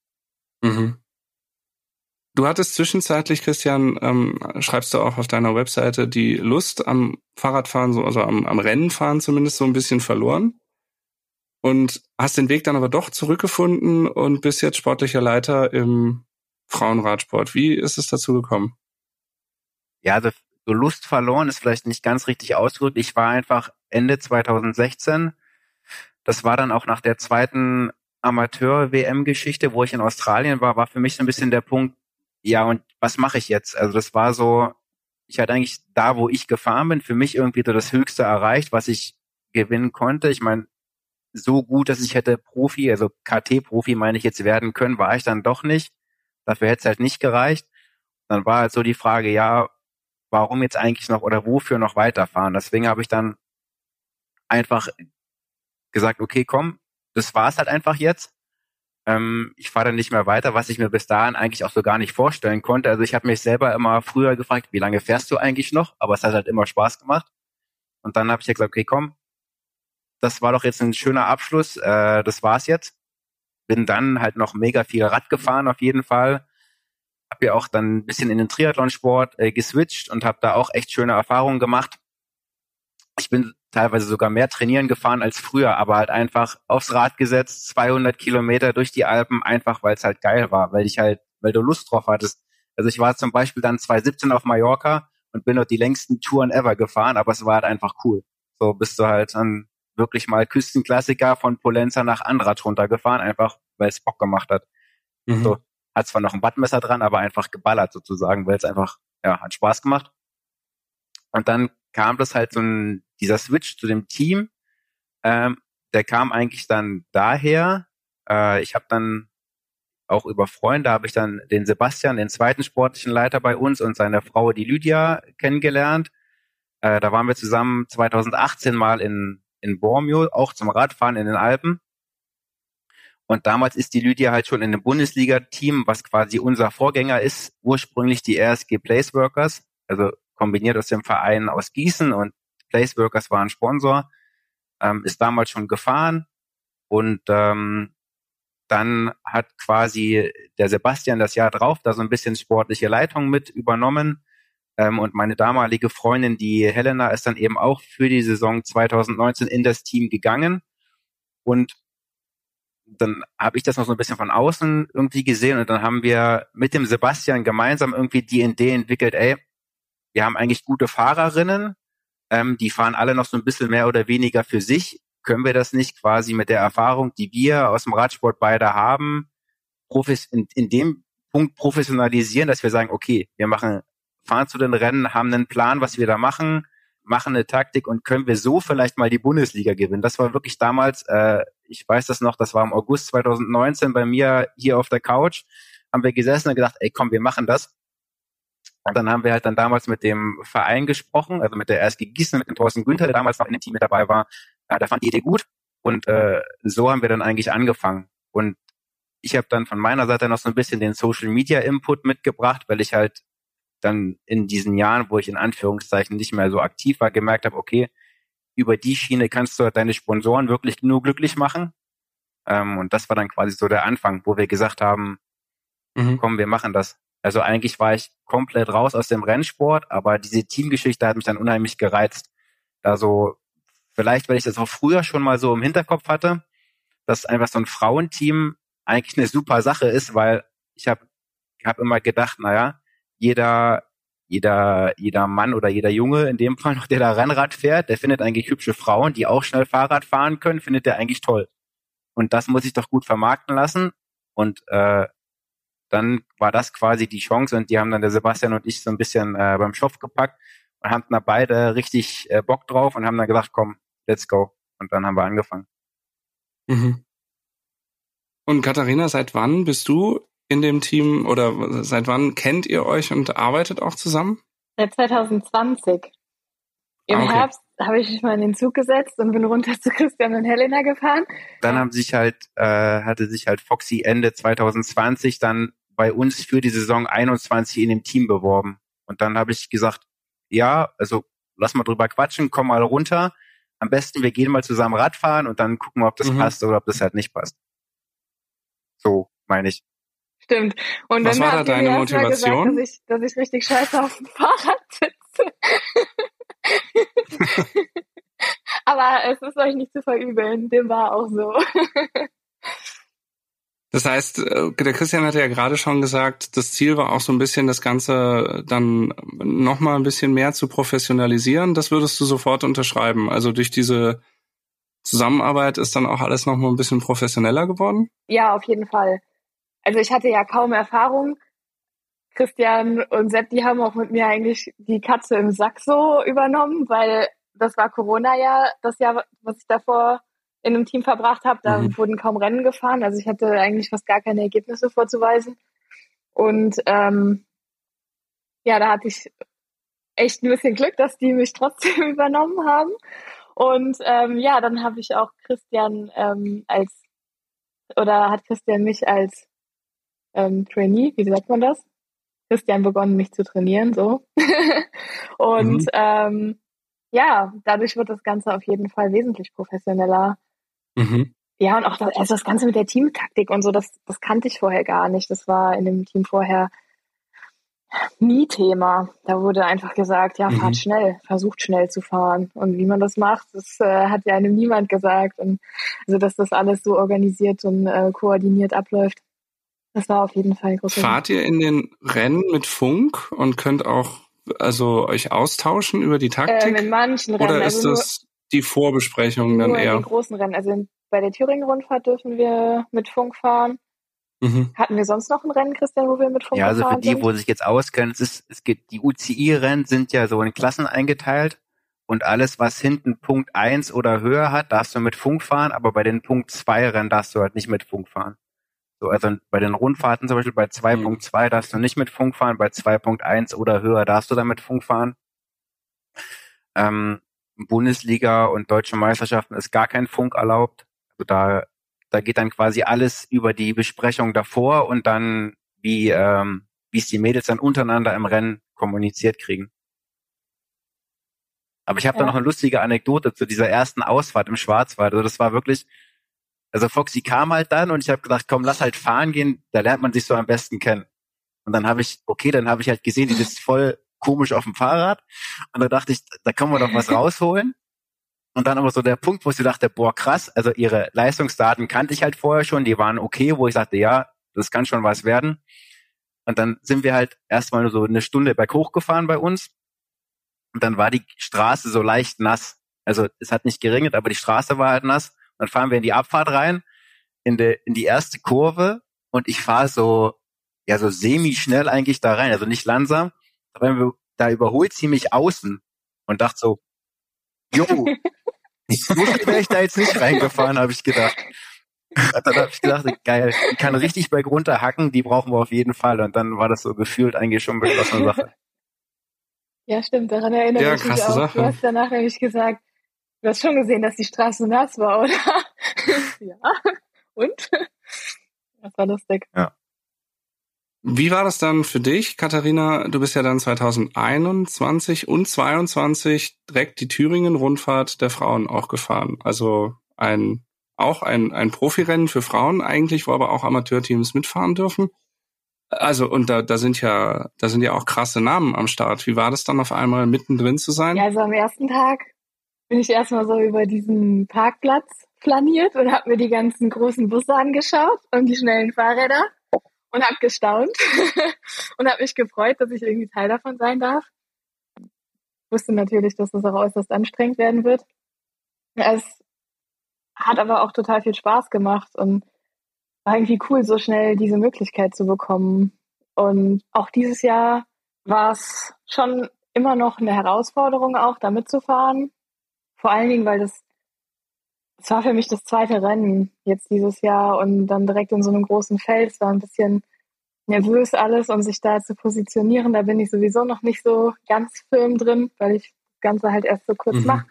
S2: Mhm. Du hattest zwischenzeitlich, Christian, ähm, schreibst du auch auf deiner Webseite, die Lust am Fahrradfahren, so, also am, am Rennenfahren zumindest so ein bisschen verloren. Und hast den Weg dann aber doch zurückgefunden und bist jetzt sportlicher Leiter im Frauenradsport. Wie ist es dazu gekommen?
S3: Ja, also so Lust verloren ist vielleicht nicht ganz richtig ausgedrückt. Ich war einfach Ende 2016. Das war dann auch nach der zweiten Amateur-WM-Geschichte, wo ich in Australien war, war für mich so ein bisschen der Punkt, ja, und was mache ich jetzt? Also das war so, ich hatte eigentlich da, wo ich gefahren bin, für mich irgendwie so das Höchste erreicht, was ich gewinnen konnte. Ich meine, so gut, dass ich hätte Profi, also KT-Profi meine ich jetzt werden können, war ich dann doch nicht. Dafür hätte es halt nicht gereicht. Dann war halt so die Frage, ja, warum jetzt eigentlich noch oder wofür noch weiterfahren? Deswegen habe ich dann einfach gesagt, okay, komm, das war's halt einfach jetzt. Ähm, ich fahre dann nicht mehr weiter, was ich mir bis dahin eigentlich auch so gar nicht vorstellen konnte. Also ich habe mich selber immer früher gefragt, wie lange fährst du eigentlich noch? Aber es hat halt immer Spaß gemacht. Und dann habe ich gesagt, okay, komm, das war doch jetzt ein schöner Abschluss, äh, das war's jetzt. Bin dann halt noch mega viel Rad gefahren auf jeden Fall habe ja auch dann ein bisschen in den Triathlonsport äh, geswitcht und habe da auch echt schöne Erfahrungen gemacht. Ich bin teilweise sogar mehr trainieren gefahren als früher, aber halt einfach aufs Rad gesetzt, 200 Kilometer durch die Alpen, einfach weil es halt geil war, weil ich halt, weil du Lust drauf hattest. Also ich war zum Beispiel dann 2017 auf Mallorca und bin dort die längsten Touren ever gefahren, aber es war halt einfach cool. So bist du halt dann wirklich mal Küstenklassiker von Polenza nach Andrat runtergefahren, einfach weil es Bock gemacht hat. Mhm. So, hat zwar noch ein Wattmesser dran, aber einfach geballert sozusagen, weil es einfach, ja, hat Spaß gemacht. Und dann kam das halt so ein, dieser Switch zu dem Team, ähm, der kam eigentlich dann daher, äh, ich habe dann auch über Freunde habe ich dann den Sebastian, den zweiten sportlichen Leiter bei uns und seine Frau, die Lydia, kennengelernt. Äh, da waren wir zusammen 2018 mal in, in Bormio, auch zum Radfahren in den Alpen. Und damals ist die Lydia halt schon in einem Bundesliga-Team, was quasi unser Vorgänger ist, ursprünglich die RSG Placeworkers, also kombiniert aus dem Verein aus Gießen und Placeworkers war ein Sponsor, ähm, ist damals schon gefahren. Und ähm, dann hat quasi der Sebastian das Jahr drauf da so ein bisschen sportliche Leitung mit übernommen ähm, und meine damalige Freundin, die Helena, ist dann eben auch für die Saison 2019 in das Team gegangen. Und dann habe ich das noch so ein bisschen von außen irgendwie gesehen und dann haben wir mit dem Sebastian gemeinsam irgendwie die Idee entwickelt, ey, wir haben eigentlich gute Fahrerinnen, ähm, die fahren alle noch so ein bisschen mehr oder weniger für sich. Können wir das nicht quasi mit der Erfahrung, die wir aus dem Radsport beide haben, in, in dem Punkt professionalisieren, dass wir sagen, okay, wir machen, fahren zu den Rennen, haben einen Plan, was wir da machen, machen eine Taktik und können wir so vielleicht mal die Bundesliga gewinnen. Das war wirklich damals, äh, ich weiß das noch, das war im August 2019 bei mir hier auf der Couch, haben wir gesessen und gedacht, ey komm, wir machen das. Und dann haben wir halt dann damals mit dem Verein gesprochen, also mit der RSG Gießen, mit dem Thorsten Günther, der damals noch in dem Team mit dabei war. Äh, der fand die Idee gut. Und äh, so haben wir dann eigentlich angefangen. Und ich habe dann von meiner Seite noch so ein bisschen den Social Media Input mitgebracht, weil ich halt dann in diesen Jahren, wo ich in Anführungszeichen nicht mehr so aktiv war, gemerkt habe, okay, über die Schiene kannst du halt deine Sponsoren wirklich nur glücklich machen. Ähm, und das war dann quasi so der Anfang, wo wir gesagt haben, mhm. komm, wir machen das. Also eigentlich war ich komplett raus aus dem Rennsport, aber diese Teamgeschichte hat mich dann unheimlich gereizt. Da so, vielleicht, weil ich das auch früher schon mal so im Hinterkopf hatte, dass einfach so ein Frauenteam eigentlich eine super Sache ist, weil ich habe hab immer gedacht, naja, jeder, jeder, jeder Mann oder jeder Junge, in dem Fall noch, der da Rennrad fährt, der findet eigentlich hübsche Frauen, die auch schnell Fahrrad fahren können, findet der eigentlich toll. Und das muss ich doch gut vermarkten lassen. Und äh, dann war das quasi die Chance und die haben dann der Sebastian und ich so ein bisschen äh, beim Schopf gepackt und haben da beide richtig äh, Bock drauf und haben dann gesagt, komm, let's go. Und dann haben wir angefangen.
S2: Mhm. Und Katharina, seit wann bist du in dem Team oder seit wann kennt ihr euch und arbeitet auch zusammen?
S4: Seit 2020. Im ah, okay. Herbst habe ich mich mal in den Zug gesetzt und bin runter zu Christian und Helena gefahren.
S3: Dann haben sich halt, äh, hatte sich halt Foxy Ende 2020 dann bei uns für die Saison 21 in dem Team beworben. Und dann habe ich gesagt, ja, also lass mal drüber quatschen, komm mal runter. Am besten, wir gehen mal zusammen Radfahren und dann gucken wir, ob das mhm. passt oder ob das halt nicht passt. So, meine ich.
S4: Stimmt. Und
S2: Was
S4: dann
S2: war da deine Motivation?
S4: Gesagt, dass, ich, dass ich richtig scheiße auf dem Fahrrad sitze. Aber es ist euch nicht zu verübeln. Dem war auch so.
S2: Das heißt, äh, der Christian hatte ja gerade schon gesagt, das Ziel war auch so ein bisschen, das Ganze dann nochmal ein bisschen mehr zu professionalisieren. Das würdest du sofort unterschreiben. Also durch diese Zusammenarbeit ist dann auch alles nochmal ein bisschen professioneller geworden?
S4: Ja, auf jeden Fall. Also ich hatte ja kaum Erfahrung. Christian und Sepp, die haben auch mit mir eigentlich die Katze im Sack so übernommen, weil das war Corona ja, das Jahr, was ich davor in einem Team verbracht habe, da mhm. wurden kaum Rennen gefahren. Also ich hatte eigentlich fast gar keine Ergebnisse vorzuweisen. Und ähm, ja, da hatte ich echt ein bisschen Glück, dass die mich trotzdem übernommen haben. Und ähm, ja, dann habe ich auch Christian ähm, als oder hat Christian mich als ähm, Trainee, wie sagt man das? Christian begonnen, mich zu trainieren, so. und mhm. ähm, ja, dadurch wird das Ganze auf jeden Fall wesentlich professioneller. Mhm. Ja, und auch das, also das Ganze mit der Teamtaktik und so, das, das kannte ich vorher gar nicht. Das war in dem Team vorher nie Thema. Da wurde einfach gesagt, ja, fahrt mhm. schnell, versucht schnell zu fahren. Und wie man das macht, das äh, hat ja einem niemand gesagt. Und also, dass das alles so organisiert und äh, koordiniert abläuft, das war auf jeden Fall groß.
S2: Fahrt ihr in den Rennen mit Funk und könnt auch also euch austauschen über die Taktik?
S4: Ähm, in manchen Rennen.
S2: Oder ist also das die Vorbesprechung dann eher?
S4: In den großen Rennen. Also in, bei der Thüringen-Rundfahrt dürfen wir mit Funk fahren. Mhm. Hatten wir sonst noch ein Rennen, Christian, wo wir mit Funk
S3: Ja, also für die,
S4: sind?
S3: wo sich jetzt auskennen, es ist, es geht, die UCI-Rennen sind ja so in Klassen eingeteilt und alles, was hinten Punkt 1 oder höher hat, darfst du mit Funk fahren, aber bei den Punkt 2 Rennen darfst du halt nicht mit Funk fahren. So, also bei den Rundfahrten zum Beispiel bei 2.2 mhm. darfst du nicht mit Funk fahren, bei 2.1 oder höher darfst du dann mit Funk fahren. Ähm, Bundesliga und deutsche Meisterschaften ist gar kein Funk erlaubt. Also da, da geht dann quasi alles über die Besprechung davor und dann, wie, ähm, wie es die Mädels dann untereinander im Rennen kommuniziert kriegen. Aber ich habe ja. da noch eine lustige Anekdote zu dieser ersten Ausfahrt im Schwarzwald. Also das war wirklich, also Foxy kam halt dann und ich habe gedacht, komm, lass halt fahren gehen, da lernt man sich so am besten kennen. Und dann habe ich, okay, dann habe ich halt gesehen, die ist voll komisch auf dem Fahrrad. Und da dachte ich, da können wir doch was rausholen. Und dann aber so der Punkt, wo ich dachte, boah, krass, also ihre Leistungsdaten kannte ich halt vorher schon, die waren okay, wo ich sagte, ja, das kann schon was werden. Und dann sind wir halt erstmal so eine Stunde berghoch gefahren bei uns. Und dann war die Straße so leicht nass. Also es hat nicht geregnet, aber die Straße war halt nass. Dann fahren wir in die Abfahrt rein, in, der in die erste Kurve und ich fahre so, ja, so semi-schnell eigentlich da rein, also nicht langsam. Da überholt sie mich außen und dachte so, jo, so wäre ich da jetzt nicht reingefahren, habe ich gedacht. dann habe ich gedacht, geil, die kann richtig bei runter hacken, die brauchen wir auf jeden Fall. Und dann war das so gefühlt eigentlich schon beschlossene Sache.
S4: Ja, stimmt, daran erinnere ja, ich mich auch. Sache. Du hast danach nämlich gesagt, du hast schon gesehen, dass die Straße nass war, oder? ja. Und? Das war lustig.
S3: Ja.
S2: Wie war das dann für dich, Katharina? Du bist ja dann 2021 und 22 direkt die Thüringen-Rundfahrt der Frauen auch gefahren. Also ein, auch ein, ein Profirennen für Frauen eigentlich, wo aber auch Amateurteams mitfahren dürfen. Also, und da, da sind ja, da sind ja auch krasse Namen am Start. Wie war das dann auf einmal mittendrin zu sein?
S4: Ja, also am ersten Tag bin ich erstmal so über diesen Parkplatz flaniert und habe mir die ganzen großen Busse angeschaut und die schnellen Fahrräder und habe gestaunt und habe mich gefreut, dass ich irgendwie Teil davon sein darf. Wusste natürlich, dass das auch äußerst anstrengend werden wird. Es hat aber auch total viel Spaß gemacht und war irgendwie cool, so schnell diese Möglichkeit zu bekommen. Und auch dieses Jahr war es schon immer noch eine Herausforderung, auch da mitzufahren. Vor allen Dingen, weil das, das war für mich das zweite Rennen jetzt dieses Jahr und dann direkt in so einem großen Feld. Es war ein bisschen nervös alles und sich da zu positionieren. Da bin ich sowieso noch nicht so ganz firm drin, weil ich das Ganze halt erst so kurz mhm. mache.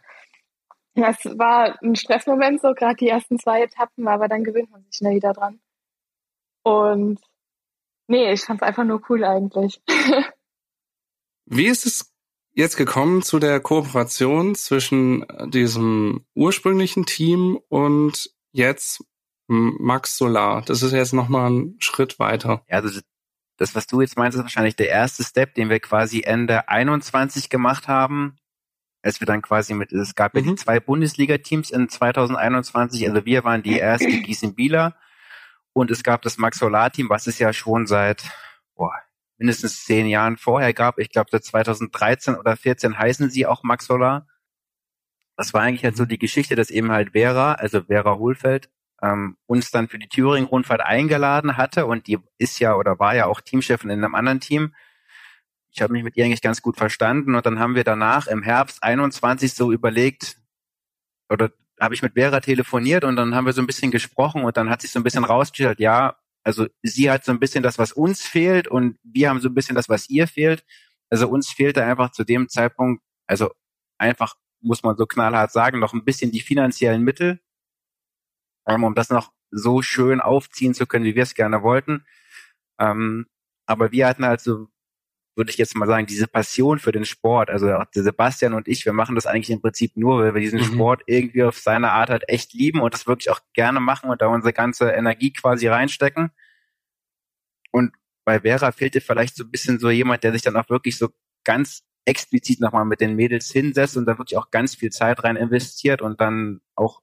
S4: Das war ein Stressmoment, so gerade die ersten zwei Etappen, aber dann gewöhnt man sich schnell wieder dran. Und nee, ich fand es einfach nur cool eigentlich.
S2: Wie ist es jetzt gekommen zu der Kooperation zwischen diesem ursprünglichen Team und jetzt Max Solar? Das ist jetzt nochmal ein Schritt weiter.
S3: Ja, also das, was du jetzt meinst, ist wahrscheinlich der erste Step, den wir quasi Ende 21 gemacht haben, als wir dann quasi mit, es gab mhm. ja die mhm. zwei Bundesliga-Teams in 2021, also wir waren die erste Gießen-Bieler und es gab das Max Solar-Team, was es ja schon seit boah, mindestens zehn Jahren vorher gab. Ich glaube, seit 2013 oder 14 heißen sie auch Max Solar. Das war eigentlich halt so die Geschichte, dass eben halt Vera, also Vera Hohlfeld, ähm, uns dann für die Thüringen-Rundfahrt eingeladen hatte und die ist ja oder war ja auch Teamchefin in einem anderen Team ich habe mich mit ihr eigentlich ganz gut verstanden und dann haben wir danach im Herbst 21 so überlegt, oder habe ich mit Vera telefoniert und dann haben wir so ein bisschen gesprochen und dann hat sich so ein bisschen rausgestellt, ja, also sie hat so ein bisschen das, was uns fehlt und wir haben so ein bisschen das, was ihr fehlt. Also uns fehlte einfach zu dem Zeitpunkt, also einfach muss man so knallhart sagen, noch ein bisschen die finanziellen Mittel, um das noch so schön aufziehen zu können, wie wir es gerne wollten. Ähm, aber wir hatten halt so würde ich jetzt mal sagen, diese Passion für den Sport, also Sebastian und ich, wir machen das eigentlich im Prinzip nur, weil wir diesen mhm. Sport irgendwie auf seine Art halt echt lieben und das wirklich auch gerne machen und da unsere ganze Energie quasi reinstecken. Und bei Vera fehlte vielleicht so ein bisschen so jemand, der sich dann auch wirklich so ganz explizit nochmal mit den Mädels hinsetzt und da wirklich auch ganz viel Zeit rein investiert und dann auch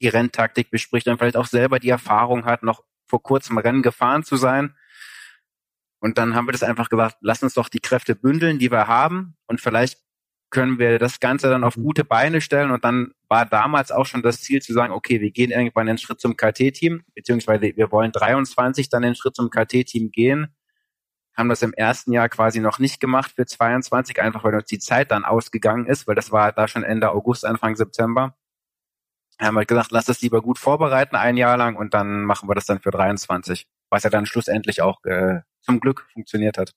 S3: die Renntaktik bespricht und vielleicht auch selber die Erfahrung hat, noch vor kurzem Rennen gefahren zu sein und dann haben wir das einfach gesagt, lass uns doch die Kräfte bündeln, die wir haben. Und vielleicht können wir das Ganze dann auf gute Beine stellen. Und dann war damals auch schon das Ziel zu sagen, okay, wir gehen irgendwann den Schritt zum KT-Team, beziehungsweise wir wollen 23 dann den Schritt zum KT-Team gehen, haben das im ersten Jahr quasi noch nicht gemacht für 22, einfach weil uns die Zeit dann ausgegangen ist, weil das war da schon Ende August, Anfang September. Haben wir gesagt, lass das lieber gut vorbereiten, ein Jahr lang und dann machen wir das dann für 23, was ja dann schlussendlich auch äh, zum Glück funktioniert hat.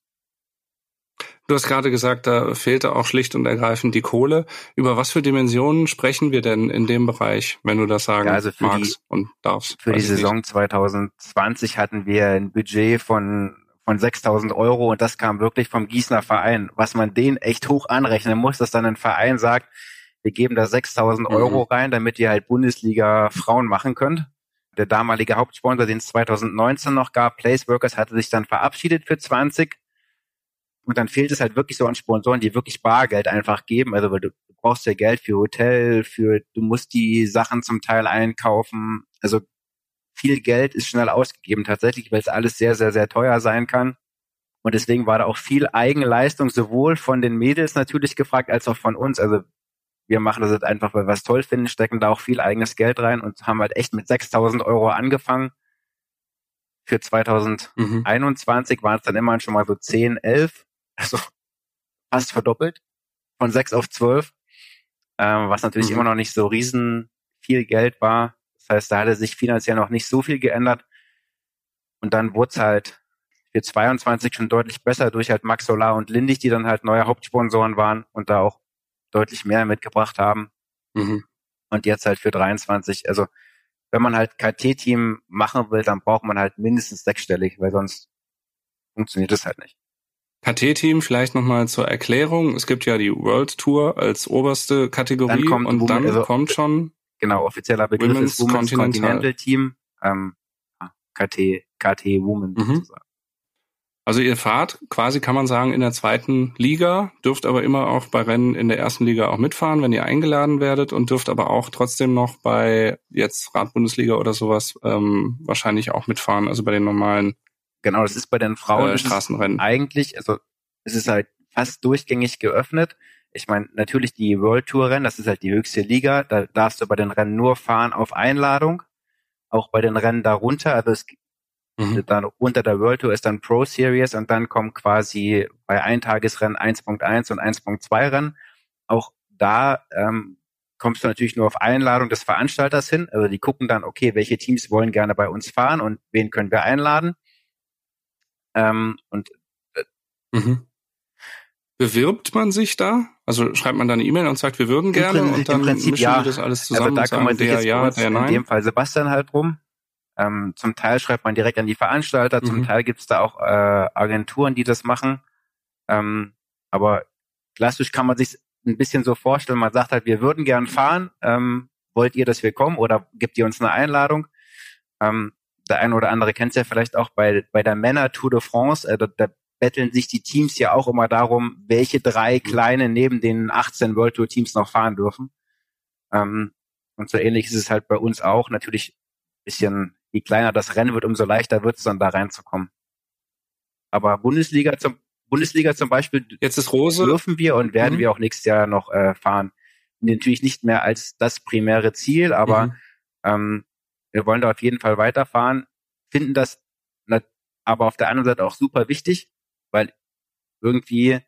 S2: Du hast gerade gesagt, da fehlte auch schlicht und ergreifend die Kohle. Über was für Dimensionen sprechen wir denn in dem Bereich, wenn du das sagen ja, also für magst die, und darfst?
S3: Für die Saison nicht. 2020 hatten wir ein Budget von von 6.000 Euro und das kam wirklich vom Gießener Verein. Was man den echt hoch anrechnen muss, dass dann ein Verein sagt, wir geben da 6.000 mhm. Euro rein, damit ihr halt Bundesliga Frauen machen könnt der damalige Hauptsponsor, den es 2019 noch gab, Placeworkers, hatte sich dann verabschiedet für 20. Und dann fehlt es halt wirklich so an Sponsoren, die wirklich Bargeld einfach geben. Also weil du, du brauchst ja Geld für Hotel, für du musst die Sachen zum Teil einkaufen. Also viel Geld ist schnell ausgegeben tatsächlich, weil es alles sehr, sehr, sehr teuer sein kann. Und deswegen war da auch viel Eigenleistung, sowohl von den Mädels natürlich gefragt, als auch von uns. Also wir machen das jetzt einfach, weil wir es toll finden, stecken da auch viel eigenes Geld rein und haben halt echt mit 6000 Euro angefangen. Für 2021 mhm. waren es dann immerhin schon mal so 10, 11, also fast verdoppelt, von 6 auf 12, ähm, was natürlich mhm. immer noch nicht so riesen viel Geld war. Das heißt, da hatte sich finanziell noch nicht so viel geändert. Und dann wurde es halt für 22 schon deutlich besser durch halt Max Solar und Lindig, die dann halt neue Hauptsponsoren waren und da auch deutlich mehr mitgebracht haben. Mhm. Und jetzt halt für 23. Also wenn man halt KT-Team machen will, dann braucht man halt mindestens sechsstellig, weil sonst funktioniert es halt nicht.
S2: KT-Team vielleicht nochmal zur Erklärung. Es gibt ja die World Tour als oberste Kategorie dann kommt und Women, dann also, kommt schon
S3: genau offizieller Begriff Women's ist Women's Continental, Continental Team ähm, KT KT Women mhm. sozusagen.
S2: Also ihr fahrt quasi, kann man sagen, in der zweiten Liga, dürft aber immer auch bei Rennen in der ersten Liga auch mitfahren, wenn ihr eingeladen werdet und dürft aber auch trotzdem noch bei jetzt Radbundesliga oder sowas ähm, wahrscheinlich auch mitfahren, also bei den normalen
S3: Genau, das ist bei den Frauen äh, Straßenrennen. Eigentlich, also es ist halt fast durchgängig geöffnet. Ich meine, natürlich die World Tour Rennen, das ist halt die höchste Liga, da darfst du bei den Rennen nur fahren auf Einladung. Auch bei den Rennen darunter, also es Mhm. Dann unter der World Tour ist dann Pro Series und dann kommen quasi bei Eintagesrennen 1.1 und 1.2 Rennen. Auch da ähm, kommst du natürlich nur auf Einladung des Veranstalters hin. Also die gucken dann, okay, welche Teams wollen gerne bei uns fahren und wen können wir einladen. Ähm, und
S2: äh, mhm. Bewirbt man sich da? Also schreibt man da eine E-Mail und sagt, wir würden gerne
S3: Prinzip,
S2: und dann
S3: Prinzip, ja. das alles zusammen. Also da kann man sich der, jetzt ja, der, in dem Fall Sebastian halt rum. Ähm, zum Teil schreibt man direkt an die Veranstalter, mhm. zum Teil gibt es da auch äh, Agenturen, die das machen. Ähm, aber klassisch kann man sich ein bisschen so vorstellen, man sagt halt, wir würden gern fahren, ähm, wollt ihr, dass wir kommen oder gibt ihr uns eine Einladung? Ähm, der eine oder andere kennt es ja vielleicht auch bei, bei der Männer Tour de France, äh, da, da betteln sich die Teams ja auch immer darum, welche drei kleine neben den 18 World Tour Teams noch fahren dürfen. Ähm, und so ähnlich ist es halt bei uns auch. Natürlich bisschen je kleiner das Rennen wird, umso leichter wird es dann da reinzukommen. Aber Bundesliga zum Bundesliga zum Beispiel
S2: jetzt ist Rose
S3: dürfen wir und werden mhm. wir auch nächstes Jahr noch äh, fahren. Natürlich nicht mehr als das primäre Ziel, aber mhm. ähm, wir wollen da auf jeden Fall weiterfahren. Finden das aber auf der anderen Seite auch super wichtig, weil irgendwie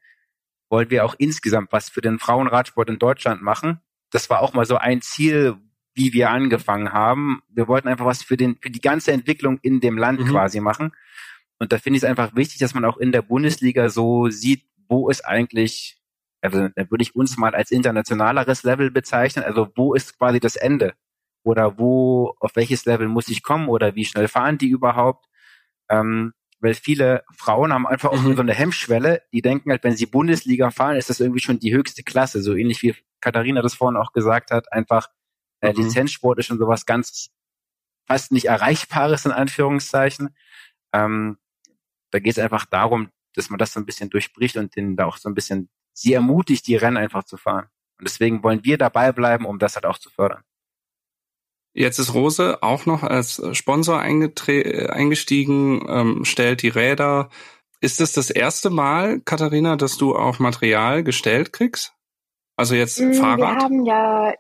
S3: wollen wir auch insgesamt was für den Frauenradsport in Deutschland machen. Das war auch mal so ein Ziel, wie wir angefangen haben. Wir wollten einfach was für den, für die ganze Entwicklung in dem Land mhm. quasi machen. Und da finde ich es einfach wichtig, dass man auch in der Bundesliga so sieht, wo ist eigentlich, also da würde ich uns mal als internationaleres Level bezeichnen, also wo ist quasi das Ende? Oder wo, auf welches Level muss ich kommen oder wie schnell fahren die überhaupt? Ähm, weil viele Frauen haben einfach auch mhm. so eine Hemmschwelle, die denken halt, wenn sie Bundesliga fahren, ist das irgendwie schon die höchste Klasse, so ähnlich wie Katharina das vorhin auch gesagt hat, einfach mhm. Lizenzsport ist schon sowas ganz fast nicht Erreichbares in Anführungszeichen. Ähm, da geht es einfach darum, dass man das so ein bisschen durchbricht und den da auch so ein bisschen sie ermutigt, die Rennen einfach zu fahren. Und deswegen wollen wir dabei bleiben, um das halt auch zu fördern.
S2: Jetzt ist Rose auch noch als Sponsor eingestiegen, ähm, stellt die Räder. Ist es das, das erste Mal, Katharina, dass du auch Material gestellt kriegst? Also jetzt mm, Fahrrad?
S4: Wir haben ja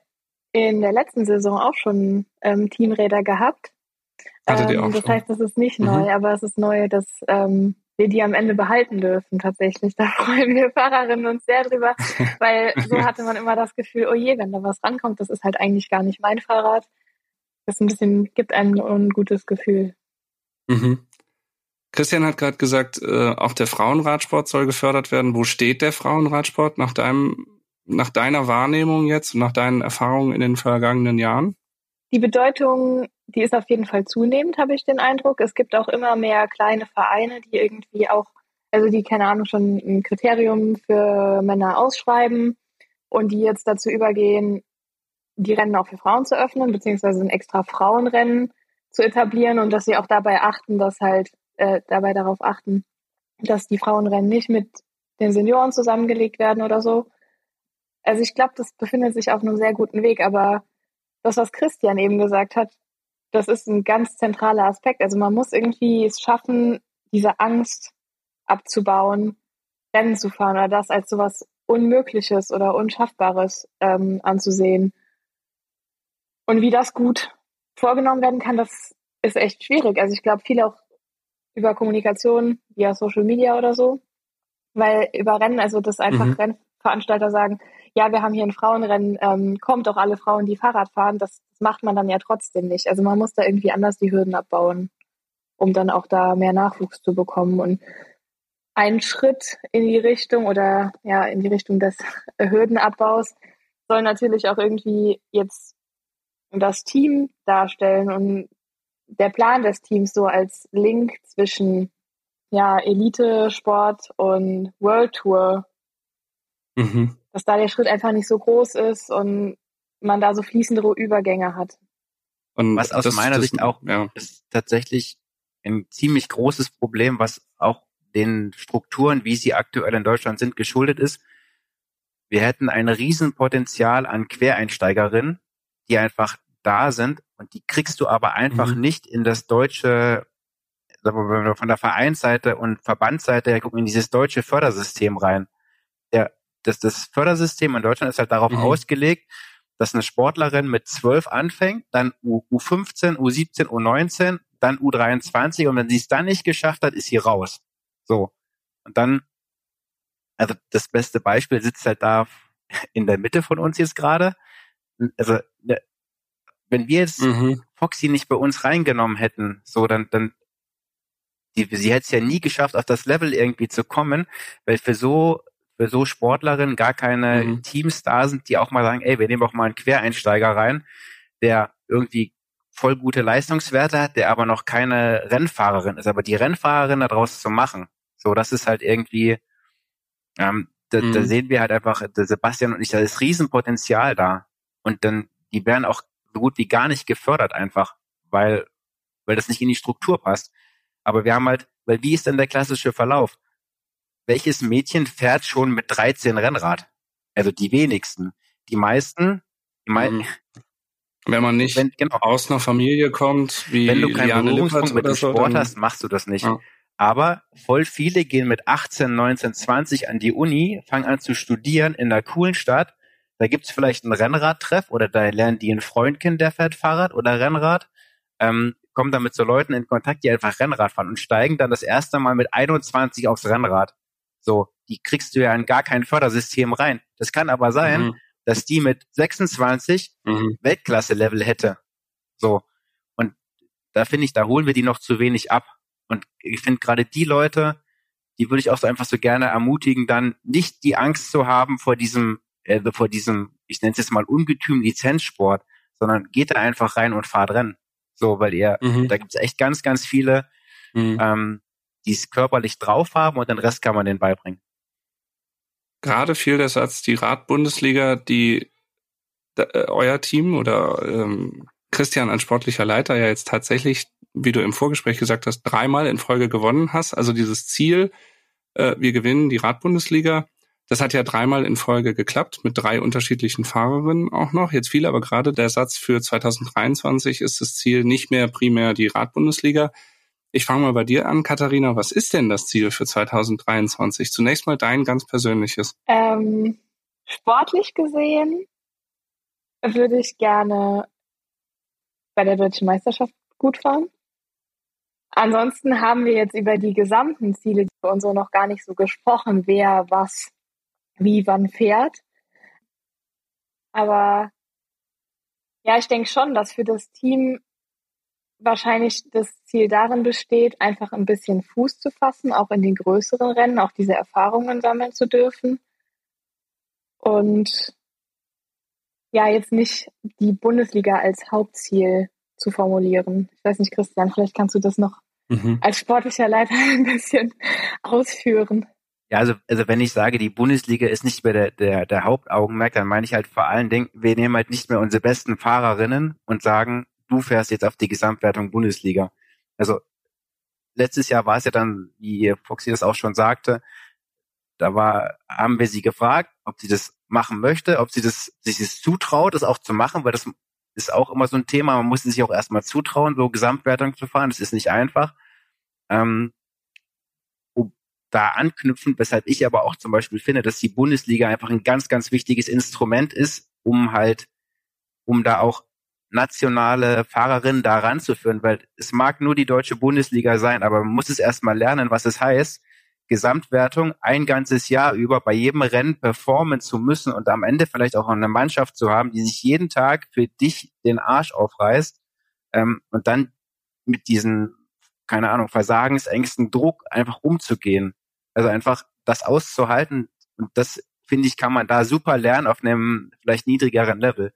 S4: in der letzten Saison auch schon ähm, Teamräder gehabt.
S2: Hattet ihr auch
S4: ähm, das
S2: schon?
S4: heißt, das ist nicht mhm. neu, aber es ist neu, dass ähm, wir die am Ende behalten dürfen tatsächlich. Da freuen wir Fahrerinnen uns sehr drüber, weil so hatte man immer das Gefühl, oh je, wenn da was rankommt, das ist halt eigentlich gar nicht mein Fahrrad. Das ein bisschen gibt einem ein ungutes Gefühl.
S2: Mhm. Christian hat gerade gesagt, äh, auch der Frauenradsport soll gefördert werden. Wo steht der Frauenradsport nach deinem nach deiner Wahrnehmung jetzt nach deinen Erfahrungen in den vergangenen Jahren?
S4: Die Bedeutung, die ist auf jeden Fall zunehmend, habe ich den Eindruck. Es gibt auch immer mehr kleine Vereine, die irgendwie auch, also die, keine Ahnung, schon ein Kriterium für Männer ausschreiben und die jetzt dazu übergehen, die Rennen auch für Frauen zu öffnen, beziehungsweise ein extra Frauenrennen zu etablieren und dass sie auch dabei achten, dass halt, äh, dabei darauf achten, dass die Frauenrennen nicht mit den Senioren zusammengelegt werden oder so, also ich glaube, das befindet sich auf einem sehr guten Weg, aber das, was Christian eben gesagt hat, das ist ein ganz zentraler Aspekt. Also man muss irgendwie es schaffen, diese Angst abzubauen, Rennen zu fahren oder das als sowas Unmögliches oder Unschaffbares ähm, anzusehen. Und wie das gut vorgenommen werden kann, das ist echt schwierig. Also ich glaube, viele auch über Kommunikation via Social Media oder so, weil über Rennen, also das einfach mhm. Rennveranstalter sagen, ja, wir haben hier ein Frauenrennen, ähm, kommt doch alle Frauen, die Fahrrad fahren, das, macht man dann ja trotzdem nicht. Also man muss da irgendwie anders die Hürden abbauen, um dann auch da mehr Nachwuchs zu bekommen. Und ein Schritt in die Richtung oder ja, in die Richtung des Hürdenabbaus soll natürlich auch irgendwie jetzt das Team darstellen und der Plan des Teams so als Link zwischen ja, Elite-Sport und World Tour, mhm. Dass da der Schritt einfach nicht so groß ist und man da so fließende Übergänge hat.
S3: Und was aus das, meiner das, Sicht auch ja. ist tatsächlich ein ziemlich großes Problem, was auch den Strukturen, wie sie aktuell in Deutschland sind, geschuldet ist. Wir hätten ein Riesenpotenzial an Quereinsteigerinnen, die einfach da sind und die kriegst du aber einfach mhm. nicht in das deutsche, wenn wir von der Vereinsseite und Verbandsseite her gucken, in dieses deutsche Fördersystem rein. Der, das, das Fördersystem in Deutschland ist halt darauf mhm. ausgelegt, dass eine Sportlerin mit zwölf anfängt, dann U, U15, U17, U19, dann U23 und wenn sie es dann nicht geschafft hat, ist sie raus. So. Und dann, also das beste Beispiel sitzt halt da in der Mitte von uns jetzt gerade. Also ne, wenn wir jetzt mhm. Foxy nicht bei uns reingenommen hätten, so dann, dann die, sie hätte es ja nie geschafft, auf das Level irgendwie zu kommen, weil für so für so Sportlerinnen gar keine mhm. Teams da sind, die auch mal sagen, ey, wir nehmen auch mal einen Quereinsteiger rein, der irgendwie voll gute Leistungswerte hat, der aber noch keine Rennfahrerin ist. Aber die Rennfahrerin daraus zu machen, so, das ist halt irgendwie, ähm, da, mhm. da sehen wir halt einfach, Sebastian und ich, da ist Riesenpotenzial da. Und dann, die werden auch so gut wie gar nicht gefördert einfach, weil, weil das nicht in die Struktur passt. Aber wir haben halt, weil wie ist denn der klassische Verlauf? Welches Mädchen fährt schon mit 13 Rennrad? Also die wenigsten. Die meisten, die meisten,
S2: mhm. Wenn man nicht wenn, genau, aus einer Familie kommt, wie
S3: wenn du keinen Berührungspunkt mit dem so, Sport hast, machst du das nicht. Ja. Aber voll viele gehen mit 18, 19, 20 an die Uni, fangen an zu studieren in einer coolen Stadt da gibt's vielleicht einen Rennradtreff oder da lernen die einen Freund kennen, der fährt Fahrrad oder Rennrad, ähm, kommen dann mit so Leuten in Kontakt, die einfach Rennrad fahren und steigen dann das erste Mal mit 21 aufs Rennrad. So, die kriegst du ja in gar kein Fördersystem rein. Das kann aber sein, mhm. dass die mit 26 mhm. Weltklasse-Level hätte. So. Und da finde ich, da holen wir die noch zu wenig ab. Und ich finde gerade die Leute, die würde ich auch so einfach so gerne ermutigen, dann nicht die Angst zu haben vor diesem äh, vor diesem, ich nenne es jetzt mal Ungetüm Lizenzsport, sondern geht da einfach rein und fahrt Rennen. So, weil ihr, mhm. da gibt es echt ganz, ganz viele, mhm. ähm, die es körperlich drauf haben und den Rest kann man denen beibringen.
S2: Gerade fiel der Satz, die Radbundesliga, die äh, euer Team oder ähm, Christian als sportlicher Leiter ja jetzt tatsächlich, wie du im Vorgespräch gesagt hast, dreimal in Folge gewonnen hast. Also dieses Ziel, äh, wir gewinnen die Radbundesliga, das hat ja dreimal in Folge geklappt, mit drei unterschiedlichen Fahrerinnen auch noch. Jetzt fiel aber gerade der Satz für 2023 ist das Ziel nicht mehr primär die Radbundesliga. Ich fange mal bei dir an, Katharina. Was ist denn das Ziel für 2023? Zunächst mal dein ganz persönliches.
S4: Ähm, sportlich gesehen würde ich gerne bei der deutschen Meisterschaft gut fahren. Ansonsten haben wir jetzt über die gesamten Ziele für uns so noch gar nicht so gesprochen, wer was wie wann fährt. Aber ja, ich denke schon, dass für das Team wahrscheinlich das Ziel darin besteht, einfach ein bisschen Fuß zu fassen, auch in den größeren Rennen, auch diese Erfahrungen sammeln zu dürfen. Und ja, jetzt nicht die Bundesliga als Hauptziel zu formulieren. Ich weiß nicht, Christian, vielleicht kannst du das noch mhm. als sportlicher Leiter ein bisschen ausführen.
S3: Ja, also, also wenn ich sage, die Bundesliga ist nicht mehr der, der, der Hauptaugenmerk, dann meine ich halt vor allen Dingen, wir nehmen halt nicht mehr unsere besten Fahrerinnen und sagen, du fährst jetzt auf die Gesamtwertung Bundesliga. Also letztes Jahr war es ja dann, wie Foxy das auch schon sagte, da war, haben wir sie gefragt, ob sie das machen möchte, ob sie das, sich das zutraut, das auch zu machen, weil das ist auch immer so ein Thema, man muss sich auch erstmal zutrauen, so Gesamtwertung zu fahren, das ist nicht einfach. Ähm, da anknüpfen, weshalb ich aber auch zum Beispiel finde, dass die Bundesliga einfach ein ganz, ganz wichtiges Instrument ist, um halt, um da auch nationale Fahrerinnen da ranzuführen, weil es mag nur die deutsche Bundesliga sein, aber man muss es erstmal lernen, was es heißt, Gesamtwertung ein ganzes Jahr über bei jedem Rennen performen zu müssen und am Ende vielleicht auch eine Mannschaft zu haben, die sich jeden Tag für dich den Arsch aufreißt ähm, und dann mit diesen, keine Ahnung, Versagensängsten, Druck einfach umzugehen. Also einfach das auszuhalten und das finde ich, kann man da super lernen auf einem vielleicht niedrigeren Level.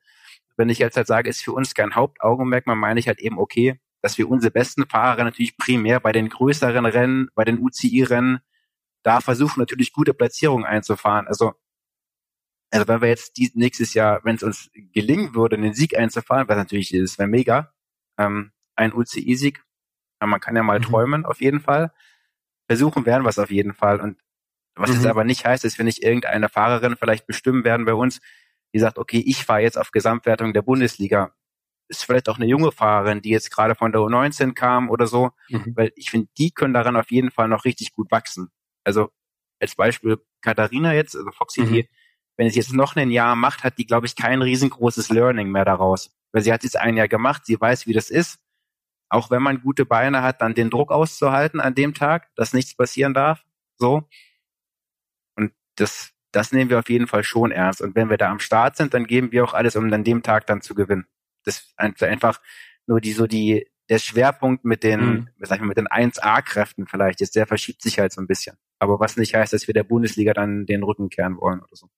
S3: Wenn ich jetzt halt sage, ist für uns kein Hauptaugenmerk, man meine ich halt eben, okay, dass wir unsere besten Fahrer natürlich primär bei den größeren Rennen, bei den UCI-Rennen da versuchen natürlich gute Platzierungen einzufahren. Also, also wenn wir jetzt die, nächstes Jahr, wenn es uns gelingen würde, einen Sieg einzufahren, was natürlich ist, wäre mega, ähm, ein UCI-Sieg, man kann ja mal mhm. träumen, auf jeden Fall. Versuchen werden wir es auf jeden Fall. Und was mhm. jetzt aber nicht heißt, dass wir nicht irgendeine Fahrerin vielleicht bestimmen werden bei uns, die sagt, okay, ich fahre jetzt auf Gesamtwertung der Bundesliga. Ist vielleicht auch eine junge Fahrerin, die jetzt gerade von der U19 kam oder so, mhm. weil ich finde, die können daran auf jeden Fall noch richtig gut wachsen. Also als Beispiel Katharina jetzt, also Foxy, mhm. die, wenn es jetzt noch ein Jahr macht, hat die, glaube ich, kein riesengroßes Learning mehr daraus. Weil sie hat jetzt ein Jahr gemacht, sie weiß, wie das ist. Auch wenn man gute Beine hat, dann den Druck auszuhalten an dem Tag, dass nichts passieren darf. So. Und das, das nehmen wir auf jeden Fall schon ernst. Und wenn wir da am Start sind, dann geben wir auch alles, um an dem Tag dann zu gewinnen. Das ist einfach nur die, so die, der Schwerpunkt mit den, mhm. sag ich mal, mit den 1A-Kräften vielleicht ist, der verschiebt sich halt so ein bisschen. Aber was nicht heißt, dass wir der Bundesliga dann den Rücken kehren wollen oder so.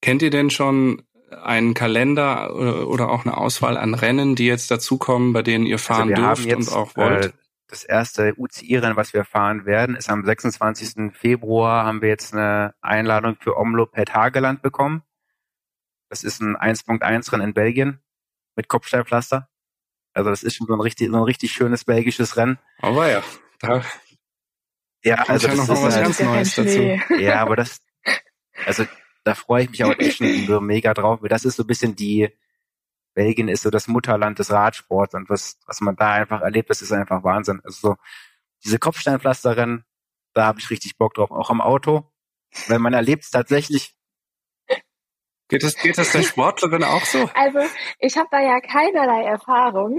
S2: Kennt ihr denn schon einen Kalender oder auch eine Auswahl an Rennen, die jetzt dazukommen, bei denen ihr also fahren also dürft jetzt, und auch wollt? Äh,
S3: das erste UCI-Rennen, was wir fahren werden, ist am 26. Februar haben wir jetzt eine Einladung für Omlo Pet Hageland bekommen. Das ist ein 1.1-Rennen in Belgien mit Kopfsteinpflaster. Also das ist schon so ein richtig, so ein richtig schönes belgisches Rennen.
S2: Aber ja, da
S3: ja, also ja noch was halt, ganz Neues dazu. Ja, aber das, also da freue ich mich auch echt schon so mega drauf. Das ist so ein bisschen die, Belgien ist so das Mutterland des Radsports und was, was man da einfach erlebt, das ist einfach Wahnsinn. Also so diese Kopfsteinpflasterin, da habe ich richtig Bock drauf, auch am Auto, weil man erlebt es tatsächlich.
S2: Geht das, geht das der Sportlerin auch so?
S4: Also ich habe da ja keinerlei Erfahrung.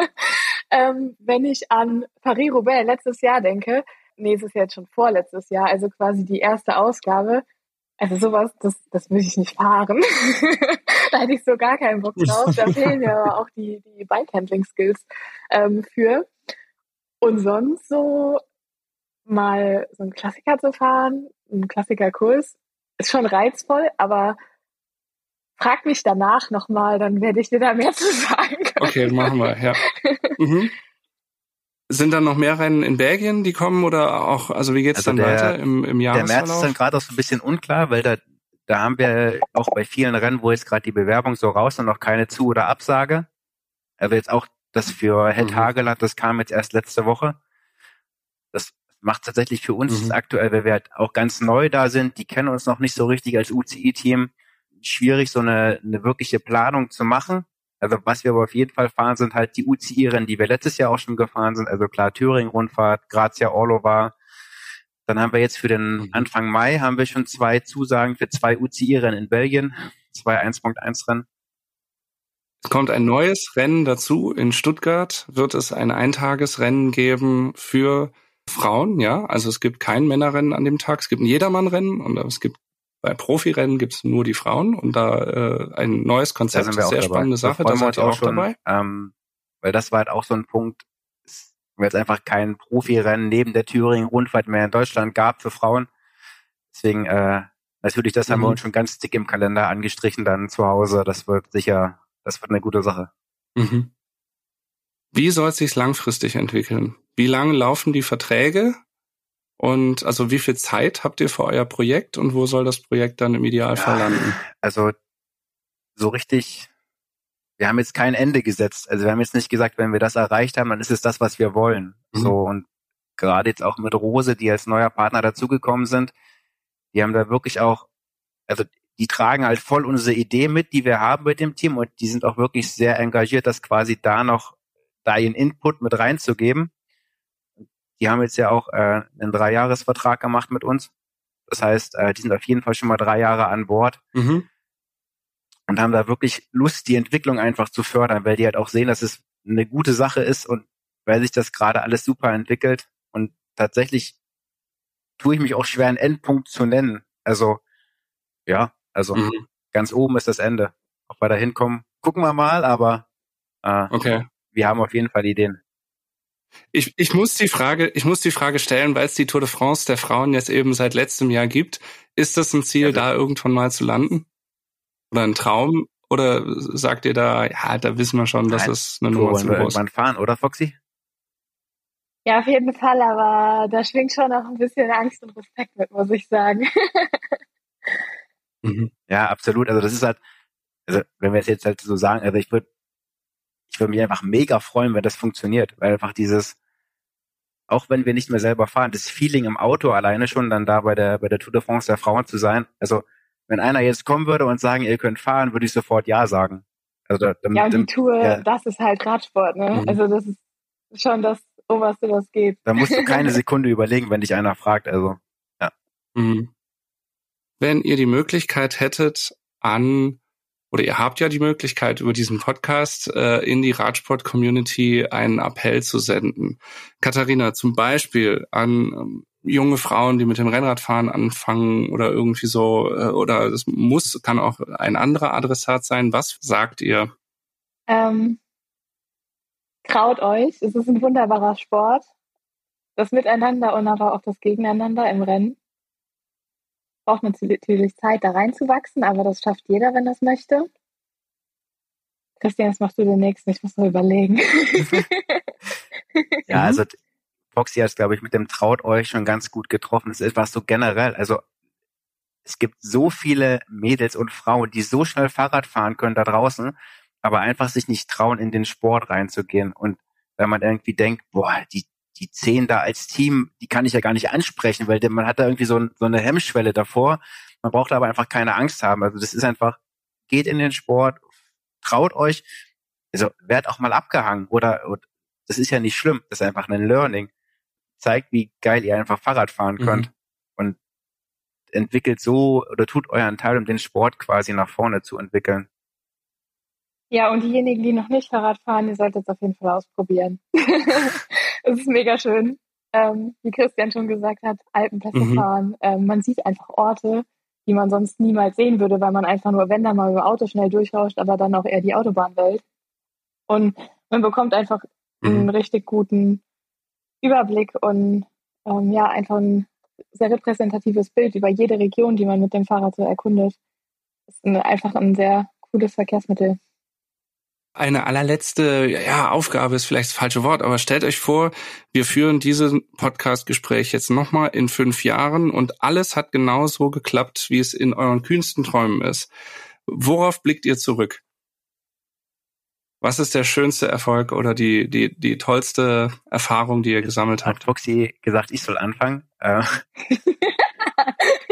S4: ähm, wenn ich an Paris-Roubaix letztes Jahr denke, nee, es ist jetzt schon vorletztes Jahr, also quasi die erste Ausgabe. Also sowas, das, das will ich nicht fahren. da hätte ich so gar keinen Bock drauf. Da fehlen mir aber auch die, die Bike-Handling-Skills ähm, für. Und sonst so mal so einen Klassiker zu fahren, einen Klassikerkurs, ist schon reizvoll, aber frag mich danach nochmal, dann werde ich dir da mehr zu sagen.
S2: Okay, machen wir, ja. Mhm. Sind dann noch mehr Rennen in Belgien, die kommen oder auch, also wie geht's also dann der, weiter im, im Jahresverlauf?
S3: Der März ist dann gerade auch so ein bisschen unklar, weil da, da haben wir auch bei vielen Rennen, wo jetzt gerade die Bewerbung so raus und noch keine Zu- oder Absage. Also jetzt auch das für Het mhm. Hageland, das kam jetzt erst letzte Woche. Das macht tatsächlich für uns mhm. aktuell, weil wir halt auch ganz neu da sind, die kennen uns noch nicht so richtig als UCI-Team, schwierig, so eine, eine wirkliche Planung zu machen. Also was wir aber auf jeden Fall fahren, sind halt die UCI-Rennen, die wir letztes Jahr auch schon gefahren sind. Also klar, Thüringen-Rundfahrt, Grazia Orlova. Dann haben wir jetzt für den mhm. Anfang Mai haben wir schon zwei Zusagen für zwei UCI-Rennen in Belgien, zwei 1.1-Rennen.
S2: Es kommt ein neues Rennen dazu. In Stuttgart wird es ein Eintagesrennen geben für Frauen, ja. Also es gibt kein Männerrennen an dem Tag. Es gibt ein Jedermannrennen und es gibt bei Profirennen gibt's nur die Frauen und da äh, ein neues Konzept, da sehr spannende Sache, da seid ihr auch schon, dabei.
S3: Ähm, weil das war halt auch so ein Punkt, weil es einfach kein Profirennen neben der Thüringen-Rundfahrt mehr in Deutschland gab für Frauen. Deswegen, äh, natürlich, das mhm. haben wir mhm. uns schon ganz dick im Kalender angestrichen dann zu Hause. Das wird sicher, das wird eine gute Sache.
S2: Mhm. Wie soll es sich langfristig entwickeln? Wie lange laufen die Verträge? Und also wie viel Zeit habt ihr für euer Projekt und wo soll das Projekt dann im Idealfall ja, landen?
S3: Also so richtig, wir haben jetzt kein Ende gesetzt. Also wir haben jetzt nicht gesagt, wenn wir das erreicht haben, dann ist es das, was wir wollen. Mhm. So und gerade jetzt auch mit Rose, die als neuer Partner dazugekommen sind, die haben da wirklich auch, also die tragen halt voll unsere Idee mit, die wir haben mit dem Team und die sind auch wirklich sehr engagiert, das quasi da noch, da ihren Input mit reinzugeben die haben jetzt ja auch äh, einen Dreijahresvertrag gemacht mit uns. Das heißt, äh, die sind auf jeden Fall schon mal drei Jahre an Bord. Mhm. Und haben da wirklich Lust, die Entwicklung einfach zu fördern, weil die halt auch sehen, dass es eine gute Sache ist und weil sich das gerade alles super entwickelt. Und tatsächlich tue ich mich auch schwer, einen Endpunkt zu nennen. Also, ja, also mhm. ganz oben ist das Ende. Ob wir da hinkommen, gucken wir mal, aber äh, okay. wir haben auf jeden Fall Ideen.
S2: Ich, ich muss die Frage, ich muss die Frage stellen, weil es die Tour de France der Frauen jetzt eben seit letztem Jahr gibt. Ist das ein Ziel, also, da irgendwann mal zu landen? Oder ein Traum? Oder sagt ihr da, ja, da wissen wir schon, dass es eine Nummer zu groß
S3: ist? fahren, oder Foxy?
S4: Ja, auf jeden Fall, aber da schwingt schon auch ein bisschen Angst und Respekt mit, muss ich sagen.
S3: mhm. Ja, absolut. Also das ist halt, also wenn wir es jetzt halt so sagen, also ich würde ich würde mich einfach mega freuen, wenn das funktioniert, weil einfach dieses, auch wenn wir nicht mehr selber fahren, das Feeling im Auto alleine schon dann da bei der, bei der Tour de France der Frauen zu sein. Also, wenn einer jetzt kommen würde und sagen, ihr könnt fahren, würde ich sofort Ja sagen.
S4: Also, da, damit, ja, und die Tour, ja. das ist halt Radsport, ne? Mhm. Also, das ist schon das Oberste, was geht.
S3: Da musst du keine Sekunde überlegen, wenn dich einer fragt, also, ja. Mhm.
S2: Wenn ihr die Möglichkeit hättet, an oder ihr habt ja die Möglichkeit, über diesen Podcast äh, in die Radsport-Community einen Appell zu senden. Katharina, zum Beispiel an ähm, junge Frauen, die mit dem Rennradfahren anfangen oder irgendwie so, äh, oder es muss, kann auch ein anderer Adressat sein. Was sagt ihr?
S4: Ähm, traut euch, es ist ein wunderbarer Sport. Das Miteinander und aber auch das Gegeneinander im Rennen braucht man natürlich Zeit, da reinzuwachsen, aber das schafft jeder, wenn das möchte. Christian, was machst du den nächsten? Ich muss noch überlegen.
S3: ja, also Foxy hat es, glaube ich, mit dem Traut euch schon ganz gut getroffen. Es ist was so generell. Also es gibt so viele Mädels und Frauen, die so schnell Fahrrad fahren können da draußen, aber einfach sich nicht trauen, in den Sport reinzugehen. Und wenn man irgendwie denkt, boah, die, die zehn da als Team, die kann ich ja gar nicht ansprechen, weil man hat da irgendwie so, so eine Hemmschwelle davor. Man braucht aber einfach keine Angst haben. Also das ist einfach, geht in den Sport, traut euch, also werd auch mal abgehangen oder, oder das ist ja nicht schlimm, das ist einfach ein Learning. Zeigt, wie geil ihr einfach Fahrrad fahren mhm. könnt und entwickelt so oder tut euren Teil, um den Sport quasi nach vorne zu entwickeln.
S4: Ja, und diejenigen, die noch nicht Fahrrad fahren, ihr solltet es auf jeden Fall ausprobieren. es ist mega schön. Ähm, wie Christian schon gesagt hat, Alpenpässe mhm. fahren. Ähm, man sieht einfach Orte, die man sonst niemals sehen würde, weil man einfach nur, wenn da mal dem Auto schnell durchrauscht, aber dann auch eher die Autobahnwelt. Und man bekommt einfach mhm. einen richtig guten Überblick und ähm, ja, einfach ein sehr repräsentatives Bild über jede Region, die man mit dem Fahrrad so erkundet. Das ist eine, einfach ein sehr cooles Verkehrsmittel
S2: eine allerletzte ja, Aufgabe ist vielleicht das falsche Wort, aber stellt euch vor, wir führen dieses Podcast-Gespräch jetzt nochmal in fünf Jahren und alles hat genauso geklappt, wie es in euren kühnsten Träumen ist. Worauf blickt ihr zurück? Was ist der schönste Erfolg oder die, die, die tollste Erfahrung, die ihr gesammelt habt?
S3: Hat Foxy gesagt, ich soll anfangen.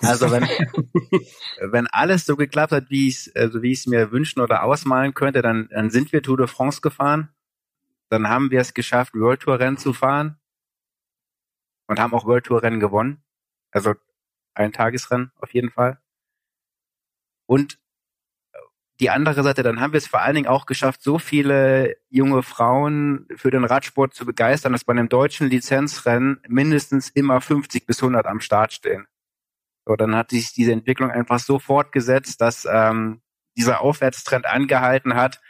S3: Also wenn, wenn alles so geklappt hat, wie ich also wie ich es mir wünschen oder ausmalen könnte, dann, dann sind wir Tour de France gefahren. Dann haben wir es geschafft, World Tour Rennen zu fahren und haben auch World Tour Rennen gewonnen. Also ein Tagesrennen auf jeden Fall. Und die andere Seite, dann haben wir es vor allen Dingen auch geschafft, so viele junge Frauen für den Radsport zu begeistern, dass bei einem deutschen Lizenzrennen mindestens immer 50 bis 100 am Start stehen. So, dann hat sich diese Entwicklung einfach so fortgesetzt, dass ähm, dieser Aufwärtstrend angehalten hat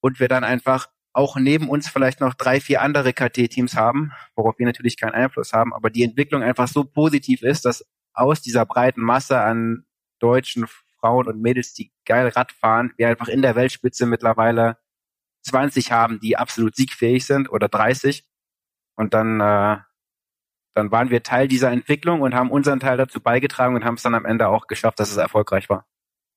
S3: und wir dann einfach auch neben uns vielleicht noch drei, vier andere KT-Teams haben, worauf wir natürlich keinen Einfluss haben, aber die Entwicklung einfach so positiv ist, dass aus dieser breiten Masse an deutschen Frauen und Mädels, die geil Rad fahren, wir einfach in der Weltspitze mittlerweile 20 haben, die absolut siegfähig sind oder 30. Und dann äh, dann waren wir Teil dieser Entwicklung und haben unseren Teil dazu beigetragen und haben es dann am Ende auch geschafft, dass es erfolgreich war.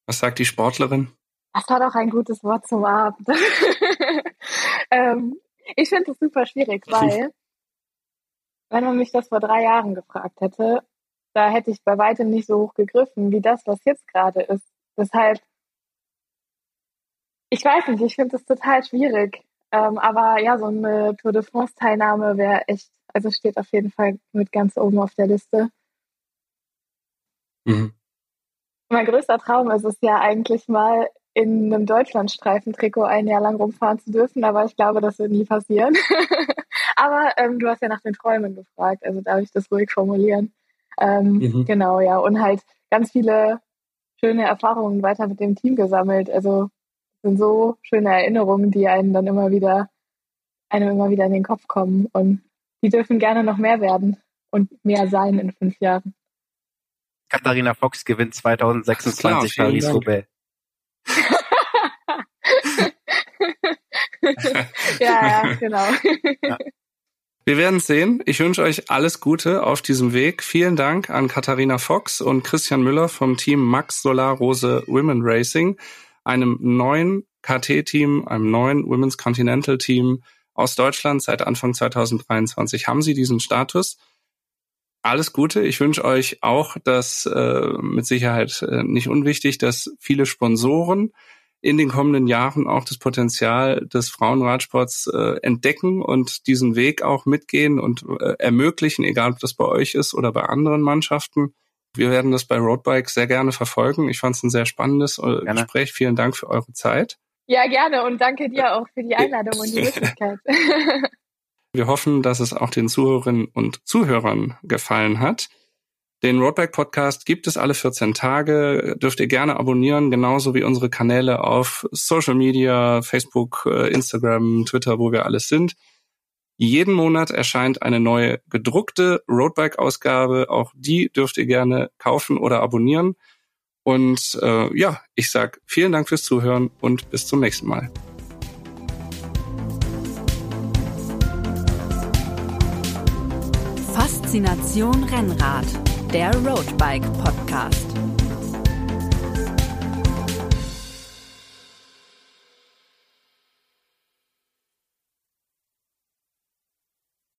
S2: Was sagt die Sportlerin?
S4: Das war doch ein gutes Wort zum Abend. ähm, ich finde es super schwierig, weil wenn man mich das vor drei Jahren gefragt hätte, da hätte ich bei weitem nicht so hoch gegriffen wie das, was jetzt gerade ist. Deshalb, ich weiß nicht, ich finde es total schwierig. Ähm, aber ja, so eine Tour de France-Teilnahme wäre echt Also steht auf jeden Fall mit ganz oben auf der Liste. Mhm. Mein größter Traum ist es ja eigentlich mal in einem Deutschlandstreifentrikot ein Jahr lang rumfahren zu dürfen, aber ich glaube, das wird nie passieren. aber ähm, du hast ja nach den Träumen gefragt, also darf ich das ruhig formulieren. Ähm, mhm. Genau, ja. Und halt ganz viele schöne Erfahrungen weiter mit dem Team gesammelt. Also sind so schöne Erinnerungen, die einen dann immer wieder, einem immer wieder in den Kopf kommen. Und die dürfen gerne noch mehr werden und mehr sein in fünf Jahren.
S3: Katharina Fox gewinnt 2026 Paris-Roubaix.
S4: ja, ja, genau. Ja.
S2: Wir werden sehen. Ich wünsche euch alles Gute auf diesem Weg. Vielen Dank an Katharina Fox und Christian Müller vom Team Max Solar Rose Women Racing, einem neuen KT-Team, einem neuen Women's Continental Team aus Deutschland. Seit Anfang 2023 haben sie diesen Status. Alles Gute. Ich wünsche euch auch, dass äh, mit Sicherheit äh, nicht unwichtig, dass viele Sponsoren in den kommenden Jahren auch das Potenzial des Frauenradsports äh, entdecken und diesen Weg auch mitgehen und äh, ermöglichen, egal ob das bei euch ist oder bei anderen Mannschaften. Wir werden das bei Roadbike sehr gerne verfolgen. Ich fand es ein sehr spannendes äh, Gespräch. Vielen Dank für eure Zeit.
S4: Ja, gerne und danke dir auch für die Einladung und die Möglichkeit.
S2: Wir hoffen, dass es auch den Zuhörerinnen und Zuhörern gefallen hat. Den Roadback Podcast gibt es alle 14 Tage. Dürft ihr gerne abonnieren, genauso wie unsere Kanäle auf Social Media, Facebook, äh, Instagram, Twitter, wo wir alles sind. Jeden Monat erscheint eine neue gedruckte Roadbike-Ausgabe. Auch die dürft ihr gerne kaufen oder abonnieren. Und äh, ja, ich sag vielen Dank fürs Zuhören und bis zum nächsten Mal.
S1: Faszination Rennrad der Roadbike Podcast.